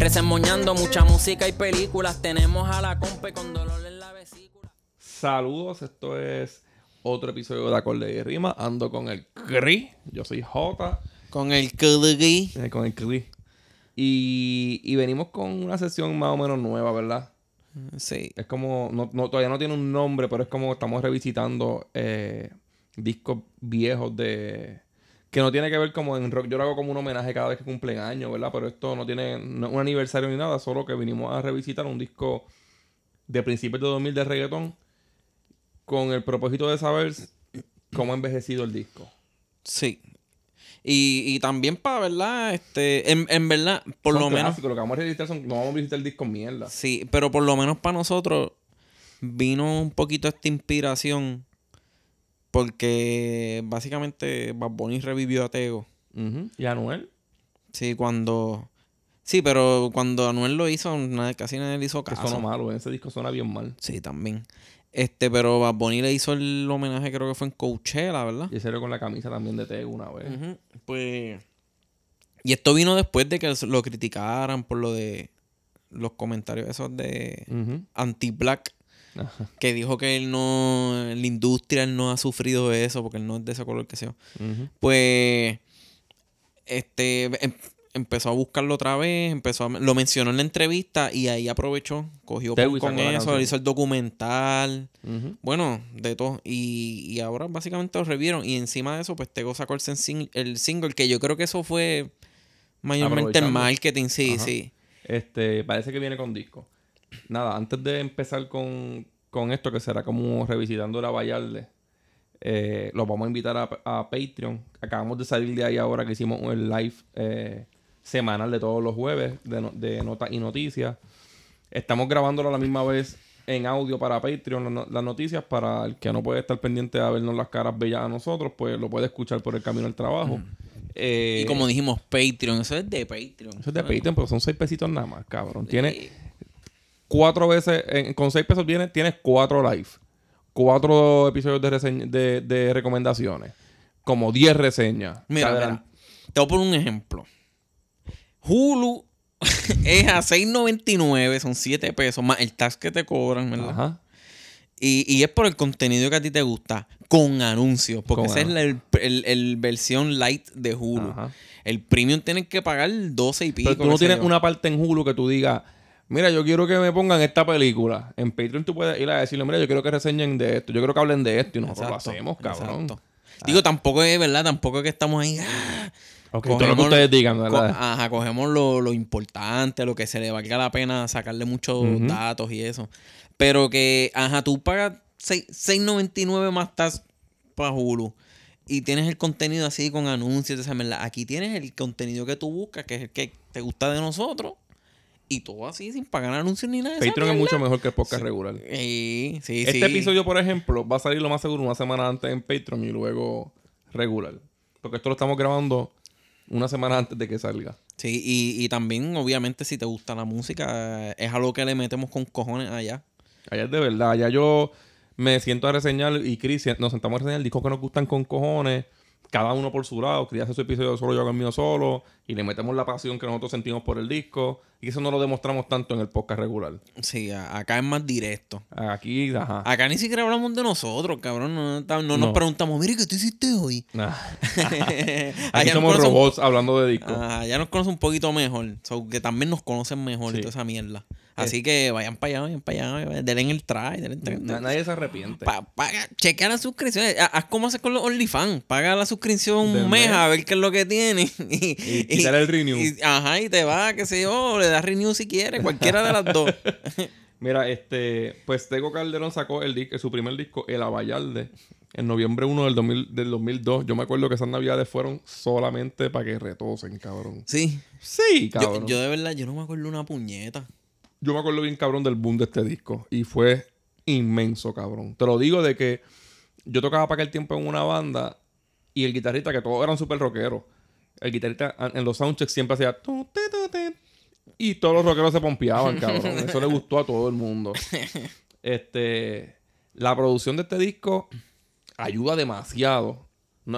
Resemoñando mucha música y películas. Tenemos a la compa con dolor en la vesícula. Saludos, esto es otro episodio de Acorde y Rima. Ando con el Cri. Yo soy J. Con el Kudugui. eh, con el Cri. Y, y venimos con una sesión más o menos nueva, ¿verdad? Sí. Es como, no, no- todavía no tiene un nombre, pero es como estamos revisitando eh, discos viejos de... Que no tiene que ver como en rock. Yo lo hago como un homenaje cada vez que cumplen años, ¿verdad? Pero esto no tiene no un aniversario ni nada, solo que vinimos a revisitar un disco de principios de 2000 de reggaetón con el propósito de saber cómo ha envejecido el disco. Sí. Y, y también para, ¿verdad? Este, en, en verdad, por Son lo menos. Lo que vamos a revisitar son... No vamos a visitar el disco mierda. Sí, pero por lo menos para nosotros vino un poquito esta inspiración porque básicamente Bad Bunny revivió a Tego. ¿Y Anuel? Sí, cuando... Sí, pero cuando Anuel lo hizo, casi nadie le hizo Que caso. suena malo. Ese disco suena bien mal. Sí, también. Este, pero Bad Bunny le hizo el homenaje, creo que fue en Coachella, ¿verdad? Y ese era con la camisa también de Tego una vez. Pues. Y esto vino después de que lo criticaran por lo de los comentarios esos de anti-black. Ajá. Que dijo que él no. La industria él no ha sufrido eso porque él no es de ese color que sea. Ujú. Pues. Este. em- empezó a buscarlo otra vez. Empezó a- lo mencionó en la entrevista y ahí aprovechó. Cogió con la eso. Hizo el documental. Bueno, de todo. Y, y ahora básicamente lo revieron. Y encima de eso, pues Tego sacó el, sen- el single, que yo creo que eso fue mayormente el marketing, sí, Ajá. sí. Este, parece que viene con disco. Nada, antes de empezar con, con esto, que será como revisitando la Vallarde, eh, los vamos a invitar a, a Patreon. Acabamos de salir de ahí ahora que hicimos el live eh, semanal de todos los jueves de, no- de notas y noticias. Estamos grabándolo a la misma vez en audio para Patreon, la las noticias, para el que no puede estar pendiente a vernos las caras bellas a nosotros, pues lo puede escuchar por el camino al trabajo. Eh, Y como dijimos, Patreon, eso es de Patreon. eso es de Patreon, pero son seis pesitos nada más, cabrón. Tiene cuatro veces, en- con seis pesos tienes, tienes cuatro live, cuatro episodios de, reseña- de, de recomendaciones, como diez reseñas. Mira, Te mira, te voy a poner un ejemplo. Hulu es a 6.99, son 7 pesos, más el tax que te cobran, ¿verdad? Ajá. Y, y es por el contenido que a ti te gusta, con anuncios, porque Con esa es la el, el- el versión light de Hulu. Ajá. El premium tienes que pagar 12 y pico. Pero tú no tienes yo. una parte en Hulu que tú digas, mira, yo quiero que me pongan esta película. En Patreon tú puedes ir a decirle, mira, yo quiero que reseñen de esto, yo quiero que hablen de esto, y nosotros Exacto, lo hacemos, cabrón. exacto. Digo, tampoco es verdad, tampoco es que estamos ahí. ah, Ok, todo lo que ustedes digan, co- ¿verdad? ajá, cogemos lo, lo importante, lo que se le valga la pena sacarle muchos datos y eso. Pero que, ajá, tú pagas seis- 6.99 más estás para Hulu. Y tienes el contenido así con anuncios, esa. Aquí tienes el contenido que tú buscas, que es el que te gusta de nosotros. Y todo así sin pagar anuncios ni nada. de Patreon es mucho mejor que el podcast regular. Sí, sí, Este sí. episodio, por ejemplo, va a salir lo más seguro una semana antes en Patreon y luego regular. Porque esto lo estamos grabando una semana antes de que salga. Sí, y, y también, obviamente, si te gusta la música, es algo que le metemos con cojones allá. Allá es de verdad. Allá yo me siento a reseñar y Chris nos sentamos a reseñar discos que nos gustan con cojones. Cada uno por su lado. Chris hace su episodio solo, yo hago el mío solo. Y le metemos la pasión que nosotros sentimos por el disco. Y eso no lo demostramos tanto en el podcast regular. Sí, acá es más directo. Aquí, ajá. Acá ni siquiera hablamos de nosotros, cabrón. No, no, no nos No. preguntamos, mire, ¿qué tú hiciste hoy? Nah. Aquí somos robots hablando de discos. ya nos conocen un poquito mejor. So, que también nos conocen mejor Sí. toda esa mierda. Así que vayan para allá, vayan para allá. Denle en el try, denle en el Na- Nadie se arrepiente. Pa- paga, chequea la suscripción. Ha- Haz como haces con los OnlyFans. Paga la suscripción un mes a ver qué es lo que tiene. Y, Y quitar el renew. y- ajá, y te va, qué sé yo, le das renew si quieres, cualquiera de las dos. Mira, este, pues Tego Calderón sacó el disco, su primer disco, El Avallarde, en noviembre 1 del, 2000 del 2002. Yo me acuerdo que esas navidades fueron solamente para que retosen, cabrón. Sí. Sí, Yo, cabrón. yo de verdad, yo no me acuerdo una puñeta. Yo me acuerdo bien cabrón del boom de este disco. Y fue inmenso, cabrón. Te lo digo de que yo tocaba para aquel tiempo en una banda y el guitarrista, que todos eran súper rockeros. El guitarrista en los soundchecks siempre hacía... Y todos los rockeros se pompeaban, cabrón. Eso le gustó a todo el mundo. Este... La producción de este disco ayuda demasiado.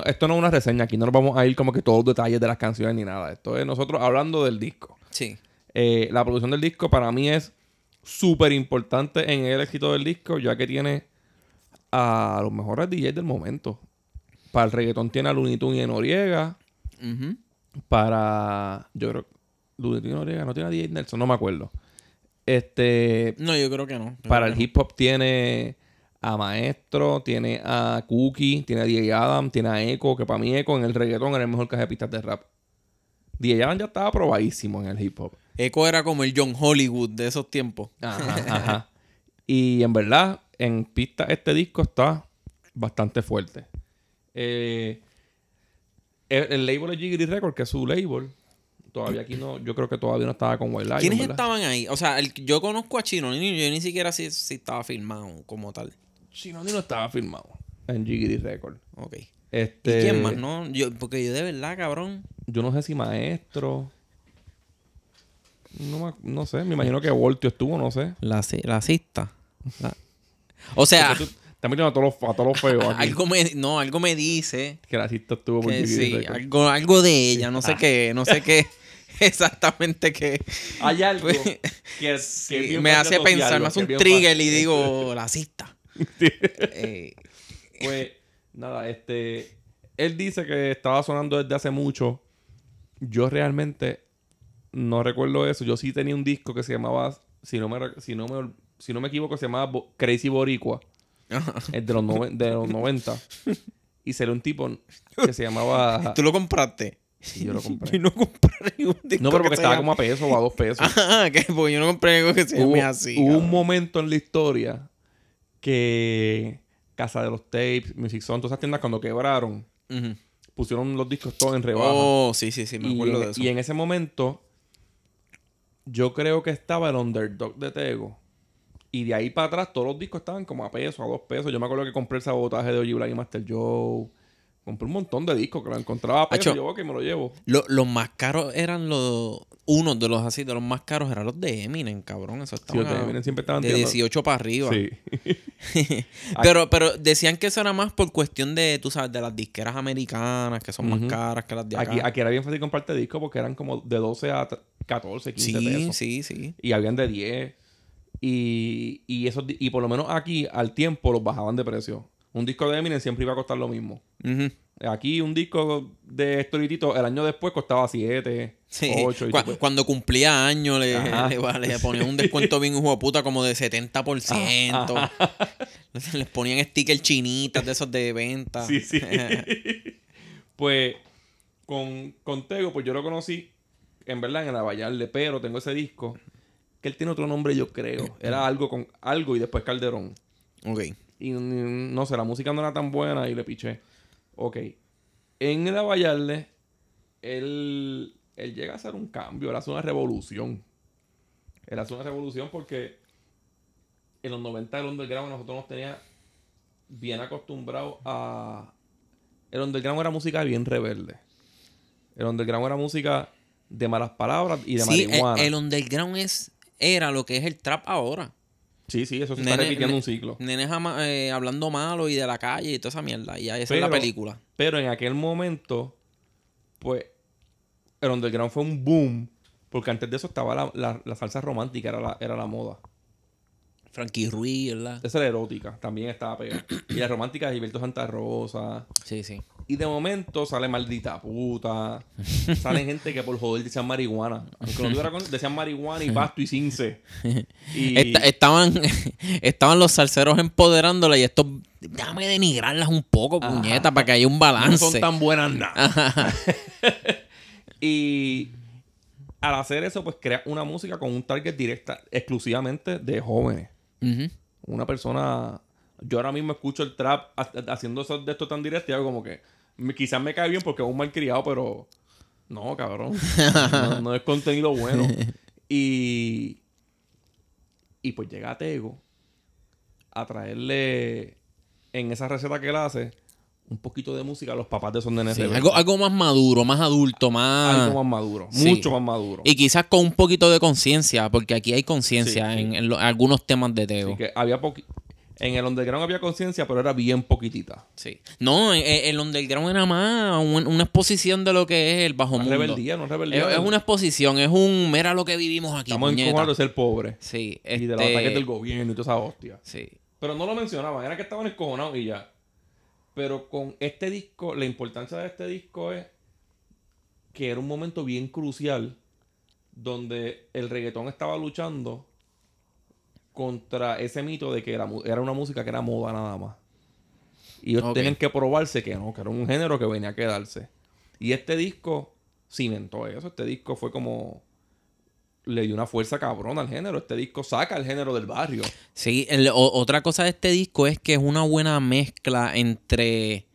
esto no es una reseña, aquí no nos vamos a ir como que todos los detalles de las canciones ni nada. Esto es nosotros hablando del disco. Sí. Eh, la producción del disco para mí es súper importante en el éxito del disco, ya que tiene a los mejores DJs del momento. Para el reggaetón tiene a Looney Tunes y a Noriega. Para. Yo creo. Looney Tunes y Noriega no tiene a DJ Nelson, no me acuerdo. Este. No, yo creo que no. para el hip hop tiene a Maestro, tiene a Cookie, tiene a DJ Adam, tiene a Echo, que para mí Echo en el reggaetón era el mejor caja de pistas de rap. DJ Adam ya estaba probadísimo en el hip hop. Echo era como el John Hollywood de esos tiempos. Ajá, ajá. Y en verdad, en pista este disco está bastante fuerte. Eh, el, label de Jiggly Record, que es su label, todavía aquí no, yo creo que todavía no estaba con Wild ¿Quiénes estaban ahí? O sea, yo conozco a Chino, yo ni siquiera sé si, estaba filmado como tal. Chino no estaba filmado en Jiggly Record. Ok. Este, ¿Y quién más, no? Yo, porque yo de verdad, cabrón. Yo no sé si maestro. No, no sé, me imagino que Voltio estuvo, no sé. La, la cista. O sea. También a todos los, a todos los feos aquí. Algo me, no, algo me dice. Que la cista estuvo por Sí, algo, algo de ella, no sé qué, no sé qué. Exactamente qué. Hay algo pues, que, me hace pensar, me hace un trigger y digo, la cista. Eh, pues, nada, este. Él dice que estaba sonando desde hace mucho. Yo realmente no recuerdo eso. Yo sí tenía un disco que se llamaba, si no me, si no me, si no me equivoco, se llamaba Crazy Boricua. es de los, de los 90. y sería un tipo que se llamaba... ¿Tú lo compraste? Sí, yo lo compré. Yo no compré ningún disco. No, pero porque estaba como a peso o a dos pesos. Ah, que porque yo no compré algo que se llame así. Hubo un momento en la historia que Casa de los Tapes, Music Zone, todas esas tiendas cuando quebraron, pusieron los discos todos en rebaja. Oh, sí, sí, sí, me acuerdo de eso. Y en ese momento yo creo que estaba el underdog de Tego. Y de ahí para atrás todos los discos estaban como a peso, a dos pesos. Yo me acuerdo que compré el sabotaje de Oji Black y Master Joe. Compré un montón de discos que lo encontraba a peso. yo, que me lo llevo. los más caros eran los. Uno de los así, de los más caros eran los de Eminem, cabrón. Eso estaba. Sí, de Eminem siempre estaban De 18 para arriba. Sí. pero, pero decían que eso era más por cuestión de, tú sabes, de las disqueras americanas, que son más caras que las de acá. Aquí, aquí era bien fácil comprarte discos porque eran como de 12 a 14, 15 sí, pesos. Sí, sí, Y habían de 10. Y, y, eso, y por lo menos aquí, al tiempo, los bajaban de precio. Un disco de Eminem siempre iba a costar lo mismo. Aquí un disco de Storitito el año después costaba 7, 8. cuando cumplía años le, le, ponían un descuento bien hijo de puta como de 70%. Les ponían stickers chinitas de esos de venta. Sí, sí. pues con, con Tego, pues yo lo conocí en verdad en la Vallarde, pero tengo ese disco que él tiene otro nombre, yo creo. Era algo con algo y después Calderón. Ok. Y no sé, la música no era tan buena y le piché. Ok. En el Vallarde, él, él llega a hacer un cambio, él hace una revolución. Él hace una revolución porque en los 90 el underground nosotros nos tenía bien acostumbrados a... El underground era música bien rebelde. El underground era música de malas palabras y de sí, marihuana. El, el underground es, era lo que es el trap ahora. Sí, sí, eso se está repitiendo un ciclo. Nenes eh, hablando malo y de la calle y toda esa mierda. Y esa es la película. Pero en aquel momento, pues, el underground fue un boom. Porque antes de eso estaba la, salsa romántica, era la, era la moda. Frankie Ruiz, ¿verdad? Esa era erótica, también estaba pegada. y la romántica de Gilberto Santa Rosa. Sí, sí. Y de momento sale maldita puta. Salen gente que por joder decían marihuana. Aunque no tuviera con, decían marihuana y pasto y cince. Y... estaban, estaban los salseros empoderándola y esto déjame denigrarlas un poco, puñeta, para que haya un balance. No son tan buenas nada. y al hacer eso, pues crea una música con un target directa exclusivamente de jóvenes. Una persona. Yo ahora mismo escucho el trap haciendo eso de esto tan directo y hago como que. Quizás me cae bien porque es un mal criado, pero. No, cabrón. no, es contenido bueno. Y. Y pues llega Tego a traerle en esa receta que él hace un poquito de música a los papás de Son de Sí, NSB. algo, algo más maduro, más adulto, más... Algo más maduro, Sí. mucho más maduro. Y quizás con un poquito de conciencia, porque aquí hay conciencia Sí, en, en lo- algunos temas de Teo. Que había poqui- en el underground había conciencia, pero era bien poquitita. Sí. No, eh, el underground era más un- una exposición de lo que es el bajo mundo. rebeldía, no es Es, rebeldía. es una exposición, es un mira lo que vivimos aquí. Estamos puñeta". encojonados de ser pobres. Sí, Y de los este, ataques del gobierno y toda esa hostia. Sí. Pero no lo mencionaban, era que estaban encojonados y ya. Pero con este disco, la importancia de este disco es que era un momento bien crucial donde el reggaetón estaba luchando contra ese mito de que era, una música que era moda nada más. Y ellos tenían que probarse que no, que era un género que venía a quedarse. Y este disco cimentó eso. Este disco fue como. Le dio una fuerza cabrona al género. Este disco saca el género del barrio. Sí, el- o- otra cosa de este disco es que es una buena mezcla entre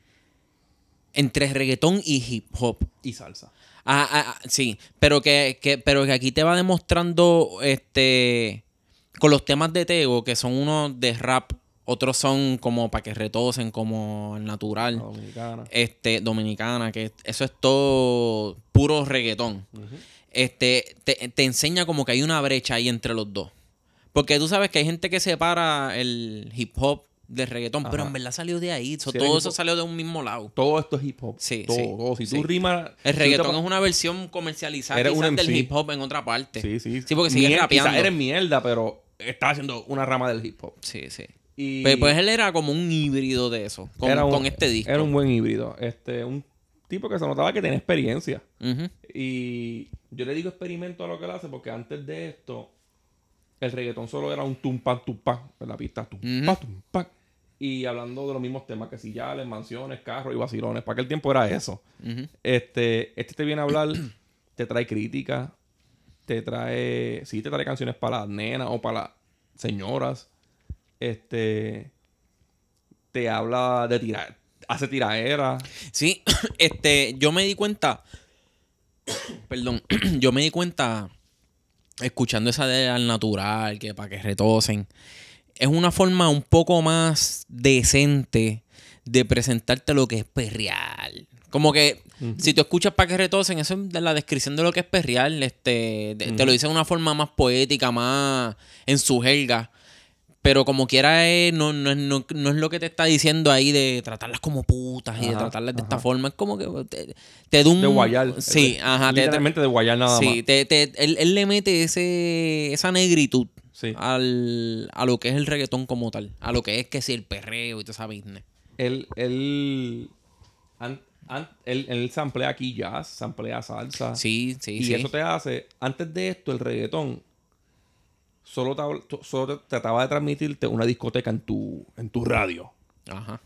entre reggaetón y hip hop. Y salsa. Ah, ah, ah, sí, pero que, que- pero que aquí te va demostrando este con los temas de Tego, que son unos de rap, otros son como para que retosen, como natural, dominicana. este, dominicana, que eso es todo puro reggaetón. Este, te, te enseña como que hay una brecha ahí entre los dos. Porque tú sabes que hay gente que separa el hip hop del reggaetón, pero Ajá. en verdad salió de ahí. so- Sí, todo eso salió de un mismo lado. Todo esto es hip hop. Sí, todo, sí, todo. Si sí. tú rimas. El reggaetón tú es te- una versión comercializada Eres un quizás del hip hop en otra parte. Sí, sí. Sí, porque sigue rapeando. Quizás eres mierda, pero está haciendo una rama del hip hop. Sí, sí. Y Pero pues él era como un híbrido de eso, con, era un- con este disco. Era un buen híbrido. Este, un tipo que se notaba que tenía experiencia. Y yo le digo experimento a lo que él hace porque antes de esto, el reggaetón solo era un tumpan tumpan en la pista. Tumpa, Ujú. tumpa. Y hablando de los mismos temas, que si ya mansiones, carros y vacilones. Para aquel tiempo era eso. Este, este te viene a hablar, te trae crítica, te trae, sí, te trae canciones para las nenas o para las señoras. Este, te habla de tirar, hace tiraera. Sí, este, yo me di cuenta, perdón, yo me di cuenta escuchando esa de al natural, que para que retosen, es una forma un poco más decente de presentarte lo que es perreal. Como que si tú escuchas para que retosen, eso es de la descripción de lo que es perreal, este, de- te lo dice de una forma más poética, más en su jerga. Pero como quiera, es, no, no, es- no, no es lo que te está diciendo ahí de tratarlas como putas y de tratarlas de esta forma. Es como que te, te da un... De guayar. Sí, De- ajá. te- Literalmente de guayar nada sí, más. te- te- él, él le mete ese, esa negritud Sí. al, a lo que es el reggaetón como tal. A lo que es que si el perreo y toda esa business. Él, él, an- él, él samplea aquí jazz, samplea salsa. Sí, sí, y sí. eso te hace, antes de esto, el reggaetón solo, te, habl- t- solo te- trataba de transmitirte una discoteca en tu, en tu radio. Ajá.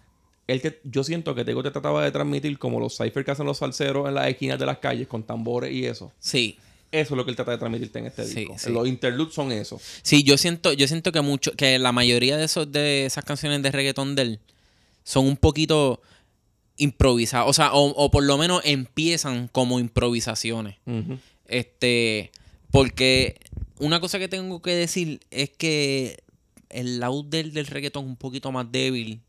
Él te- yo siento que Tego te trataba de transmitir como los cyphers que hacen los salseros en las esquinas de las calles con tambores y eso. Sí. Eso es lo que él trata de transmitirte en este Sí, disco. sí. Los interludes son eso. Sí, yo siento, yo siento que mucho, que la mayoría de esos, de esas canciones de reggaetón de él son un poquito improvisadas. O sea, o, o por lo menos empiezan como improvisaciones. Este, porque una cosa que tengo que decir es que el lado del, del reggaetón es un poquito más débil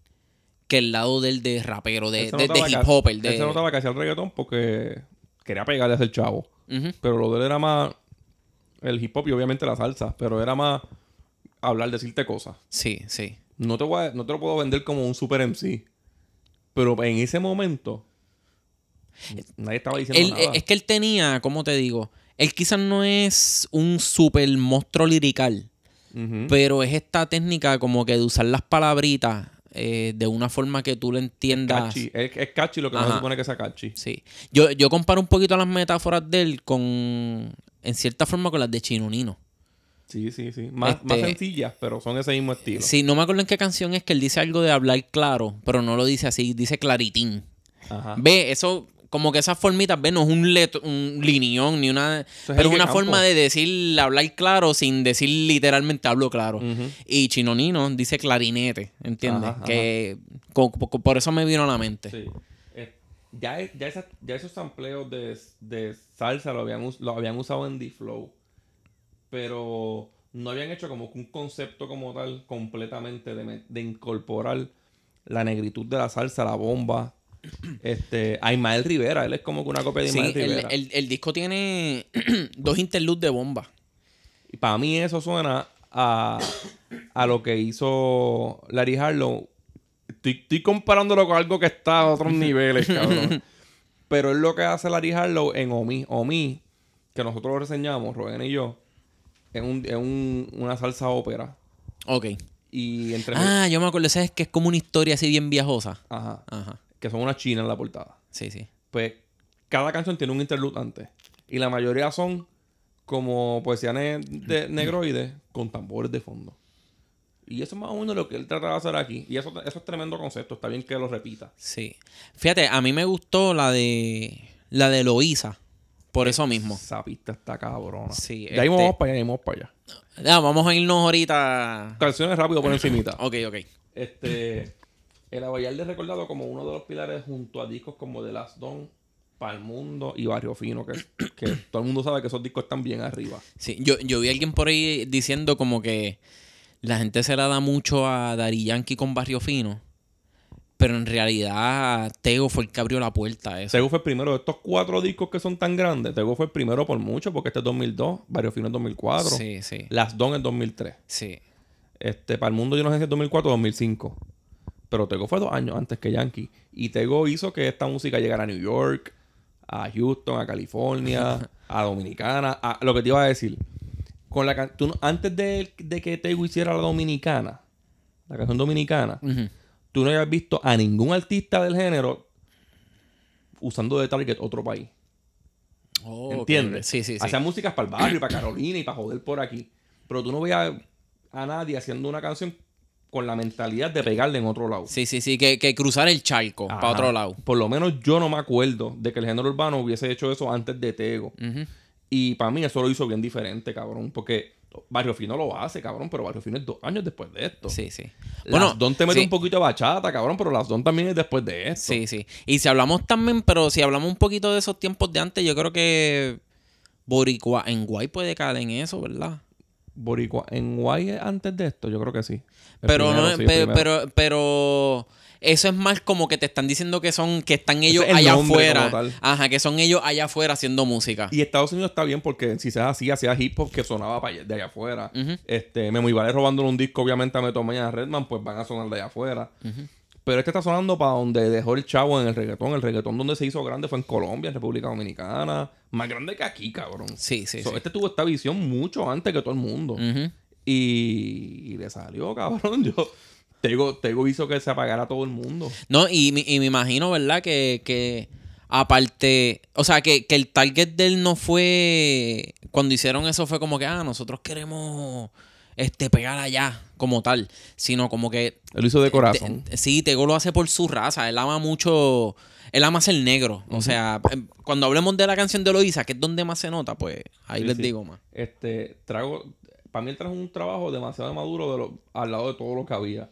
que el lado del de rapero, de, hip hopper. Él De, se notaba que hacía el reggaetón porque quería pegarle a ese chavo. Pero lo de él era más el hip hop y obviamente la salsa. Pero era más hablar, decirte cosas. Sí, sí. No te, voy a- no te lo puedo vender como un super MC. Pero en ese momento, nadie estaba diciendo Él- nada. es que él tenía, ¿cómo te digo? Él quizás no es un super monstruo lirical, pero es esta técnica como que de usar las palabritas eh, de una forma que tú lo entiendas. Catchy. Es, es catchy lo que no Ajá. se supone que sea catchy. Sí. Yo, yo comparo un poquito las metáforas de él con, en cierta forma, con las de Chino Nino. Sí, sí, sí. Más, Este- más sencillas, pero son ese mismo estilo. Sí, no me acuerdo en qué canción es que él dice algo de hablar claro, pero no lo dice así, dice claritín. Ajá. Ve, eso, como que esas formitas, ve, no es un, let- un linión ni una. pero es una Campo. forma de decir, hablar claro sin decir literalmente hablo claro. Ujú. Y Chinonino dice clarinete, ¿entiendes? Ajá, ajá. que por eso me vino a la mente. Sí. Eh, ya, ya, esa- ya esos sampleos de, de salsa lo habían, lo habían usado en D-Flow. Pero no habían hecho como un concepto como tal completamente de, de incorporar la negritud de la salsa, la bomba. Este, a Ismael Rivera, él es como que una copia de Ismael el, Rivera. el- el disco tiene dos interludes de bomba. Y para mí eso suena a, a lo que hizo Larry Harlow. Estoy, estoy comparándolo con algo que está a otros niveles, cabrón. Pero es lo que hace Larry Harlow en Omi. Omi, que nosotros lo reseñamos, Rubén y yo, es, un, es un- una salsa ópera. Ok. Y entre... Ah, yo me acuerdo, ¿sabes? Que es como una historia así bien viajosa. Ajá. Ajá. Que son unas chinas en la portada. Sí, sí. Pues cada canción tiene un interlude antes. Y la mayoría son como poesía ne- de negroides con tambores de fondo. Y eso es más o menos lo que él trata de hacer aquí. Y eso, eso es tremendo concepto. Está bien que lo repita. Sí. Fíjate, a mí me gustó la de. La de Loíza. Por eso mismo. Esa pista está cabrona. Sí, ahí este- vamos para allá, ahí vamos para allá. Ya, vamos a irnos ahorita. Canciones rápido por encimita. Ok, ok. Este, el Abayalde es recordado como uno de los pilares junto a discos como The Last Don, Pal Mundo y Barrio Fino, que, que todo el mundo sabe que esos discos están bien arriba. Sí, yo, yo vi a alguien por ahí diciendo como que la gente se la da mucho a Dari Yankee con Barrio Fino. Pero en realidad Tego fue el que abrió la puerta a eso. Tego fue el primero de estos cuatro discos que son tan grandes. Tego fue el primero por mucho, porque este es 2002, Barrio Fino es 2004, Sí, sí. Last Don es 2003. Sí. Este, para el mundo yo no sé si es 2004 o 2005. Pero Tego fue dos años antes que Yankee. Y Tego hizo que esta música llegara a New York, a Houston, a California, a Dominicana. A, lo que te iba a decir. Con la can- tú no- antes de, de que Tego hiciera la Dominicana, la canción dominicana, Ujú. Tú no habías visto a ningún artista del género usando de target otro país. Oh, ¿Entiendes? ok. Sí, sí, sí. Hacían músicas para el barrio, para Carolina y para joder por aquí. Pero tú no veías a nadie haciendo una canción con la mentalidad de pegarle en otro lado. Sí, sí, sí. Que, que cruzar el charco Ajá. para otro lado. Por lo menos yo no me acuerdo de que el género urbano hubiese hecho eso antes de Tego. Y para mí eso lo hizo bien diferente, cabrón. Porque Barrio Fino lo hace, cabrón. Pero Barrio Fino es dos años después de esto. Sí, sí. Las Don te mete sí. un poquito de bachata, cabrón. Pero Las Don también es después de esto. Sí, sí. Y si hablamos también, pero si hablamos un poquito de esos tiempos de antes, yo creo que Boricua en Guay puede caer en eso, ¿verdad? Boricua, en Guay es antes de esto, yo creo que sí. El Pero primero, no, sí, pe- pero, pero eso es más como que te están diciendo que son, que están ellos es el allá afuera. Ajá, que son ellos allá afuera haciendo música. Y Estados Unidos está bien porque si se así, hacía hip hop que sonaba pa' allá- de allá afuera. Ujú. Este, Memo y Vale robándole un disco, obviamente, a Meto Mañana Redman, pues van a sonar de allá afuera. Pero este está sonando para donde dejó el chavo en el reggaetón. El reggaetón donde se hizo grande fue en Colombia, en República Dominicana. Más grande que aquí, cabrón. Sí, sí, So, sí. Este tuvo esta visión mucho antes que todo el mundo. Y, y le salió, cabrón. Yo, Tego, Tego hizo que se apagara todo el mundo. No, y, me- y me imagino, ¿verdad? Que, que aparte, o sea, que, que el target de él no fue, cuando hicieron eso fue como que, ah, nosotros queremos este pegar allá como tal, sino como que... Él lo hizo de corazón. te- sí, Tego lo hace por su raza, él ama mucho, él ama ser negro, o sea, em, cuando hablemos de la canción de Loisa, que es donde más se nota, pues ahí Sí, les sí. digo más. Este, trago, para mí él trajo un trabajo demasiado maduro de lo- al lado de todo lo que había.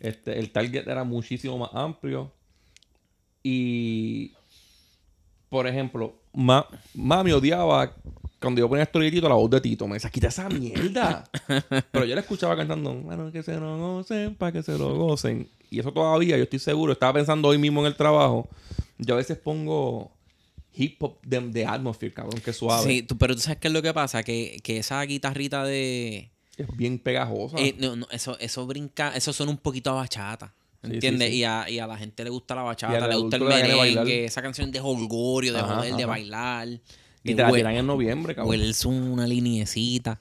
Este, el target era muchísimo más amplio. Y, por ejemplo, ma- mami odiaba cuando yo ponía historietito la voz de Tito. Me decía, quita esa mierda. Pero yo la escuchaba cantando, bueno, que se lo gocen, para que se lo gocen. Y eso todavía, yo estoy seguro, estaba pensando hoy mismo en el trabajo. Yo a veces pongo hip hop de, de atmosphere, cabrón, que suave. Sí, tú- pero tú sabes qué es lo que pasa, que, que esa guitarrita de... Es bien pegajosa. Eh, no, no, eso, eso brinca, eso suena un poquito a bachata. ¿Entiendes? sí, sí. Y, a, y a la gente le gusta la bachata, le gusta el merengue, esa canción de holgorio, de Ajá, joder, de bailar. y te la tiran en noviembre, cabrón. huelerse una liniecita.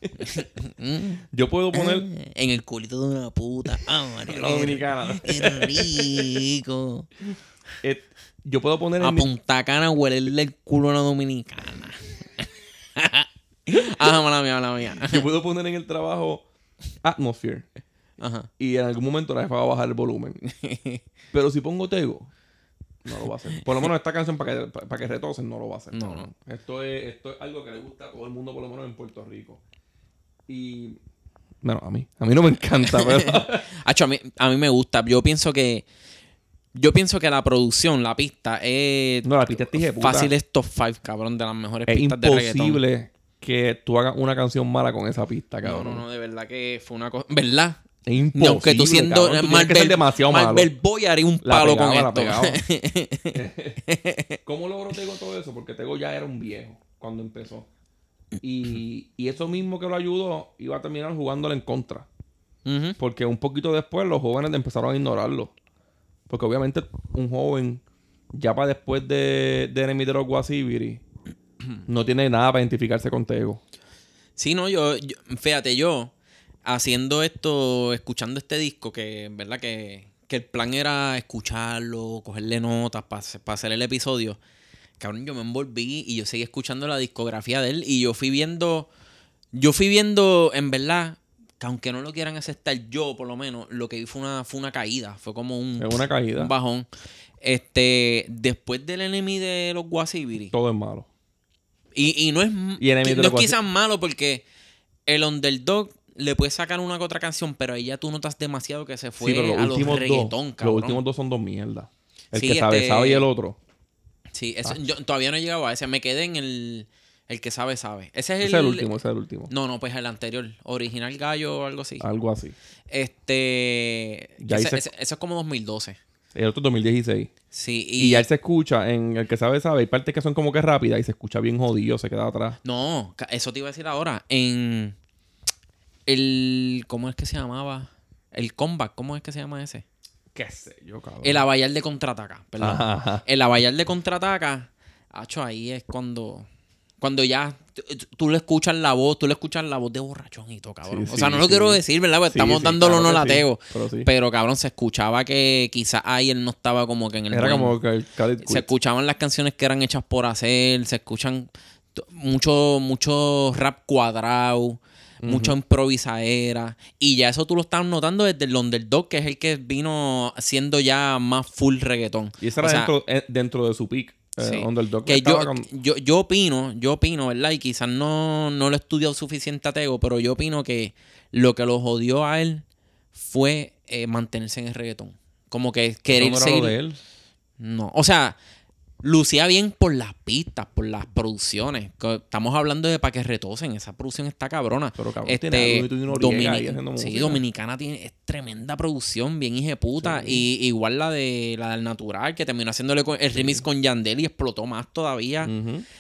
Yo puedo poner en el culito de una puta. Ah, María, la dominicana. Qué rico. Eh, yo puedo poner A en Punta Cana huelerle el culo a una dominicana. Ajá, mala mía, mala mía. yo puedo poner en el trabajo atmosphere Ajá. y en algún momento la jefa va a bajar el volumen. Pero si pongo Tego, no lo va a hacer. Por lo menos esta canción para que, para que retosen no lo va a hacer. No, cabrón. Esto es, esto es algo que le gusta a todo el mundo, por lo menos en Puerto Rico. Y bueno, a mí, a mí no me encanta, pero Acho, a, mí, a mí me gusta. Yo pienso que. Yo pienso que la producción, la pista, es. no, la pista es fácil es top 5, cabrón, de las mejores Es pistas de reggaetón. imposible que tú hagas una canción mala con esa pista, No, cabrón. no, no, de verdad que fue una cosa. ¿Verdad? Es imposible. Tú siendo cabrón. Tú tienes que ser demasiado malo. Marvel Boy un La palo la con esto. ¿Cómo logró Tego todo eso? Porque Tego ya era un viejo cuando empezó. Y, y eso mismo que lo ayudó iba a terminar jugándole en contra. Porque un poquito después los jóvenes empezaron a ignorarlo. Porque obviamente un joven, ya para después de, de Enemy Wasibiri, no tiene nada para identificarse con Tego. Sí, no, yo, yo- fíjate, yo haciendo esto, escuchando este disco, que verdad que, que el plan era escucharlo, cogerle notas para hacer el episodio. Cabrón, yo me envolví y yo seguí escuchando la discografía de él y yo fui viendo, yo fui viendo, en verdad, que aunque no lo quieran aceptar yo, por lo menos, lo que vi fue una, fue una caída, fue como un, Es una caída. un bajón. Este, después del enemy de los Guasibiri, Todo es malo. Y, y no es, Y no es quizás malo porque el underdog le puede sacar una que otra canción, pero ahí ya tú notas demasiado que se fue sí, pero los a los reggaetón, dos. cabrón. Los últimos dos son dos mierdas. El Sí, que sabe, este- sabe y el otro. Sí, eso- yo todavía no he llegado a ese. Me quedé en el, el que sabe, sabe. Ese es el, Ese es el último, ese es el último. No, no, pues el anterior. Original Gallo o algo así. Algo así. Este. Ya ese, hice- ese- ese es como 2012. El otro es 2016. Sí, Y, y. ya él se escucha, en el que sabe, sabe. Hay partes que son como que rápidas y se escucha bien jodido, se queda atrás. No, eso te iba a decir ahora. En. El. ¿Cómo es que se llamaba? El comeback, ¿cómo es que se llama ese? Qué sé yo, cabrón. El abayal de contraataca, perdón. Ajá, ajá. El abayal de contraataca, hacho, ahí es cuando. Cuando ya tú, le escuchas la voz, tú le escuchas la voz de borrachón y todo, cabrón. Sí, o sea, sí, no lo sí. quiero decir, ¿verdad? Porque estamos dándolo claro no lateo. pero cabrón, se escuchaba que quizás ahí él no estaba como que en el. Era buen- como que se escuchaban las canciones que eran hechas por hacer, se escuchan mucho, mucho rap cuadrado, mucha improvisadera. Y ya eso tú lo estabas notando desde el Underdog, que es el que vino siendo ya más full reggaetón. Y ese O era sea, dentro, eh, dentro de su pick. Eh, Sí. Underdog. que yo, con- yo, yo opino, yo opino, ¿verdad? Y quizás no, no lo he estudiado suficiente a Tego, pero yo opino que lo que lo jodió a él fue eh, mantenerse en el reggaetón. Como que querer seguir. de él. No, o sea, lucía bien por las pistas, por las producciones. Estamos hablando de para que retosen, esa producción está cabrona. Pero, cabrón, tiene haciendo sí. Dominicana tiene es tremenda producción, bien puta Sí. Y igual la de la del natural, que terminó haciéndole con- el remix con Yandel y explotó más todavía.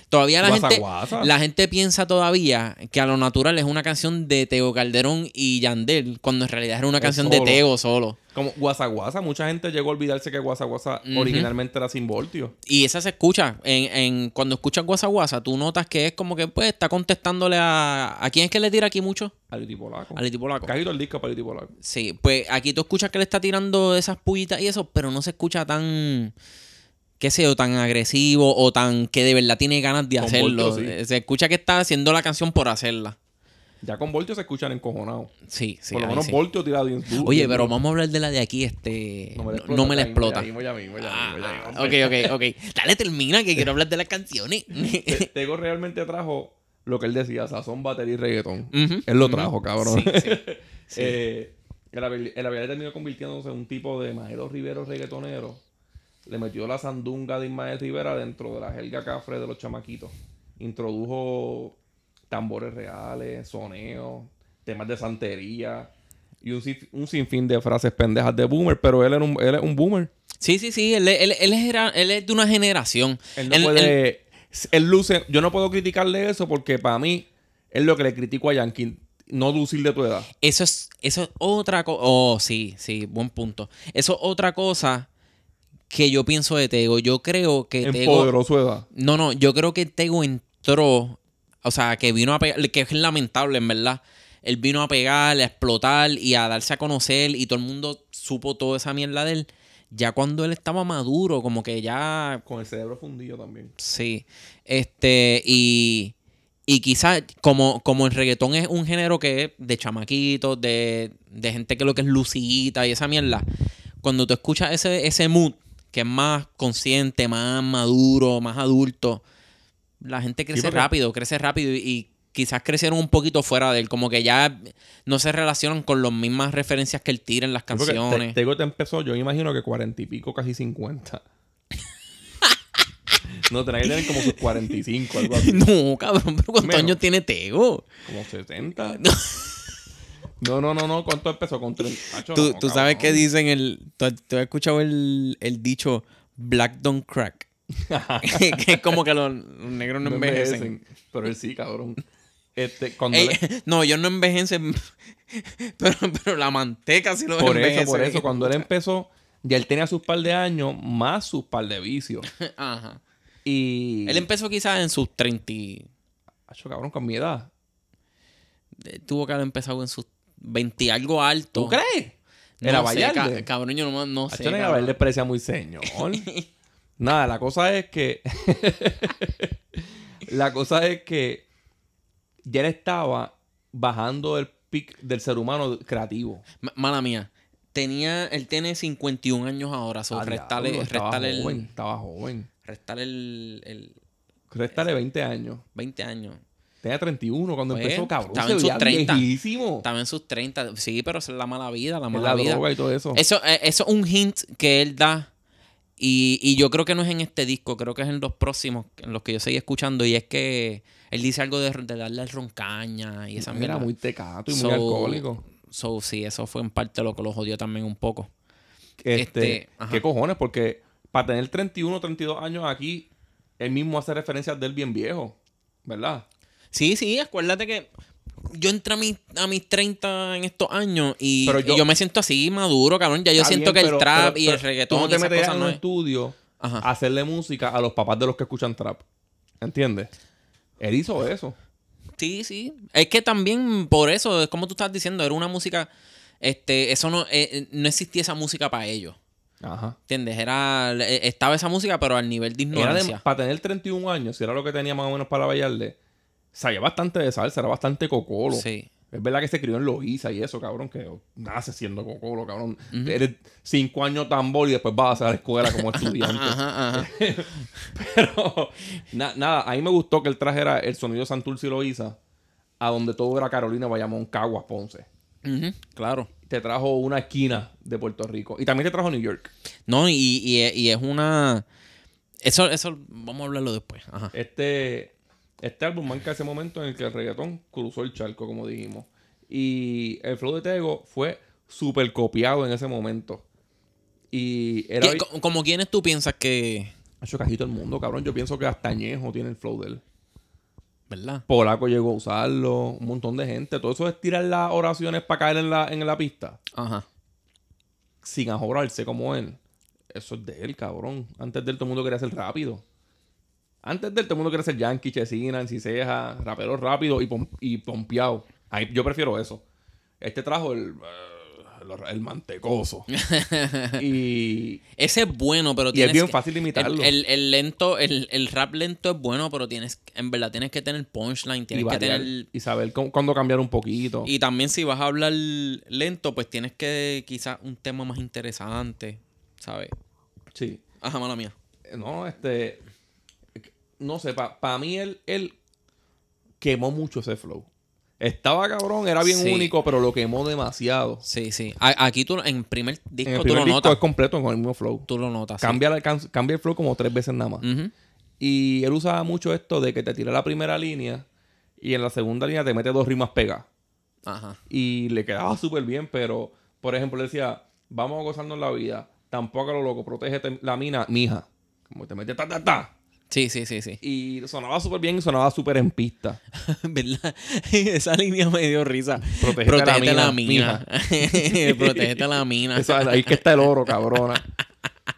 Todavía la Guasa, gente, guasa. la gente piensa todavía que a lo natural es una canción de Teo Calderón y Yandel, cuando en realidad era una Es canción de. Teo solo. Como Guasa Guasa. Mucha gente llegó a olvidarse que Guasa Guasa Ujú. originalmente era sin voltio. Y esa se escucha. En, en, cuando escuchas Guasa Guasa, tú notas que es como que pues está contestándole a. ¿A quién es que le tira aquí mucho? A Liti Polaco. A Liti Polaco. Casi todo el disco para Liti Polaco. Sí, pues aquí tú escuchas que le está tirando esas pullitas y eso, pero no se escucha tan. qué sé yo, tan agresivo o tan que de verdad tiene ganas de Con hacerlo. Voltio, sí. Se escucha que está haciendo la canción por hacerla. Ya con voltio se escuchan encojonados. Sí, sí. Por lo menos sí. voltio tira bien duro. Oye, pero vamos a hablar de la de aquí, este. No me la No, no me la explota. explota. Ya mismo, ya mismo, ya Ah, ok, ok, ok. Dale, termina, que quiero hablar de las canciones. Te- Tego realmente trajo lo que él decía, sazón, batería y reggaetón. Él lo trajo, cabrón. Sí, sí. Sí. Eh, el Abel terminó convirtiéndose en un tipo de Majero Rivero reggaetonero. Le metió la sandunga de Ismael Rivera dentro de la jerga cafre de los chamaquitos. Introdujo tambores reales, soneos, temas de santería y un, un sinfín de frases pendejas de boomer, pero él, era un, él es un boomer. Sí, sí, sí. Él, él- él es, era- él es de una generación. Él no Él- puede. Él luce. Yo no puedo criticarle eso porque para mí es lo que le critico a Yankee. No lucir de tu edad. Eso es, eso es otra cosa. Oh, sí, sí, buen punto. Eso es otra cosa que yo pienso de Tego. Yo creo que Tego. Empoderó su edad. No, no, yo creo que Tego entró. O sea, que vino a pegar. Que es lamentable, en verdad. Él vino a pegar, a explotar y a darse a conocer. Y todo el mundo supo toda esa mierda de él. Ya cuando él estaba maduro, como que ya Con el cerebro fundido también. Sí. Este, y, y quizás como, como el reggaetón es un género que es de chamaquitos, de, de gente que lo que es lucita y esa mierda, cuando tú escuchas ese, ese mood, que es más consciente, más maduro, más adulto, la gente crece porque- rápido, crece rápido y, y quizás crecieron un poquito fuera de él, como que ya no se relacionan con las mismas referencias que él tira en las canciones. Te- Tego te empezó, yo imagino que cuarenta y pico, casi cincuenta. No, tenía que tener como sus 45, algo así. No, cabrón, pero ¿cuántos Menos. años tiene Tego? Como 70. No, no, no, no. ¿Cuánto empezó? Con 30. Acho, Tú, no, tú sabes que dicen el. ¿Tú, tú has escuchado el, el dicho Black don't crack? que es como que los, negros no, No envejecen. envejecen. Pero él sí, cabrón. Este, cuando Ey, no, ellos no envejecen. Pero, pero la manteca sí lo por envejece. eso, por eso, cuando él empezó, ya él tenía sus par de años más sus par de vicios. Ajá. Y. Él empezó quizás en sus 30. y- Acho, cabrón, con mi edad. eh, Tuvo que haber empezado en sus 20 y algo alto. ¿Tú crees? No Era sé, ca- cabrón, yo no, no sé. Acho, no, cabrón. él le parecía muy señor. Nada, la cosa es que. la cosa es que. Ya él estaba bajando el pic del ser humano creativo. Ma- Mala mía. Tenía, él tiene 51 años ahora. So, Ah, restale, diablo, estaba restale joven, el, estaba joven. restale el, el Réstale 20 años. 20 años. Tenía 31 cuando Pues, empezó, cabrón. estaba en sus veía 30. viejísimo. Estaba en sus 30. Sí, pero es la mala vida, la mala la vida. droga y todo eso. Eso, eh, eso es un hint que él da. Y, y yo creo que no es en este disco, creo que es en los próximos, en los que yo seguí escuchando. Y es que él dice algo de, de darle al roncaña y esa Era mierda. muy tecato y muy alcohólico. So, sí, eso fue en parte lo que lo jodió también un poco. Este, este. ¿Qué cojones? Porque para tener 31 32 años aquí, él mismo hace referencias de él bien viejo. ¿Verdad? Sí, sí, acuérdate que yo entré a mis, a mis 30 en estos años y yo, me siento así maduro, cabrón. Ya yo siento bien, que el pero- trap pero- y el reggaetón Tú no te cosas en un es- estudio Ajá. a hacerle música a los papás de los que escuchan trap. ¿Entiendes? Él hizo eso. Sí, sí. Es que también por eso, es como tú estás diciendo, era una música. Este, eso no, eh, eh, no existía esa música para ellos. Ajá. ¿Entiendes? Era, eh, estaba esa música, pero al nivel de Era de- ignorancia. para tener 31 años, si era lo que tenía más o menos para bailarle, sabía bastante de salsa, era bastante cocolo. Sí. Es verdad que se crió en Loiza y eso, cabrón, que nace siendo cocolo, cabrón. Eres cinco años tambor y después vas a la escuela como estudiante. Ajá, ajá. Pero na- nada, a mí me gustó que él trajera el sonido de Santurce y Loiza a donde todo era Carolina, Bayamón, Caguas, Ponce. Ujú, Claro. Te trajo una esquina de Puerto Rico. Y también te trajo New York. No, y, y, y es una. Eso, eso, vamos a hablarlo después. Ajá. Este, este álbum marca ese momento en el que el reggaetón cruzó el charco, como dijimos. Y el flow de Tego fue súper copiado en ese momento. Y era... ¿Qué- co- como quienes tú piensas que. Ha hecho casi todo el mundo, cabrón. Yo pienso que hasta Ñejo tiene el flow de él. ¿Verdad? Polaco llegó a usarlo. Un montón de gente. Todo eso es tirar las oraciones para caer en la, en la pista. Ajá. Sin ajorarse como él. Eso es de él, cabrón. Antes de él todo el mundo quería ser rápido. Antes de él todo el mundo quería ser Yankee, Chesina, Enciseja, rapero rápido y, pom- y pompeado. Ahí- yo prefiero eso. Este trajo el, eh, el, el mantecoso. y Ese es bueno, pero Y es tienes bien que- fácil imitarlo. El, el- el lento, el, el rap lento es bueno, pero tienes, en verdad tienes que tener punchline, y, tienes que tener. y saber cuándo cambiar un poquito. Y también si vas a hablar lento, pues tienes que quizás un tema más interesante, ¿sabes? Sí. Ajá, mala mía. No, este. No sé, para mí él, él quemó mucho ese flow. Estaba cabrón, era bien Sí. único, pero lo quemó demasiado. Sí, sí. A- aquí tú, en primer disco, En el tú primer lo disco notas. es completo con el mismo flow. Tú lo notas. Cambia, can- cambia el flow como tres veces nada más. Y él usaba mucho esto de que te tira la primera línea y en la segunda línea te mete dos rimas pegadas. Ajá. Y le quedaba súper bien, pero, por ejemplo, decía, vamos a gozarnos la vida, tampoco lo loco, protégete la mina, mija. Como te mete ta, ta, ta. Sí, sí, sí, sí. Y sonaba súper bien y sonaba súper en pista. ¿Verdad? Esa línea me dio risa. Protégete Protégete la la mina, mina. Protégete la mina. Eso, ahí es que está el oro, cabrona.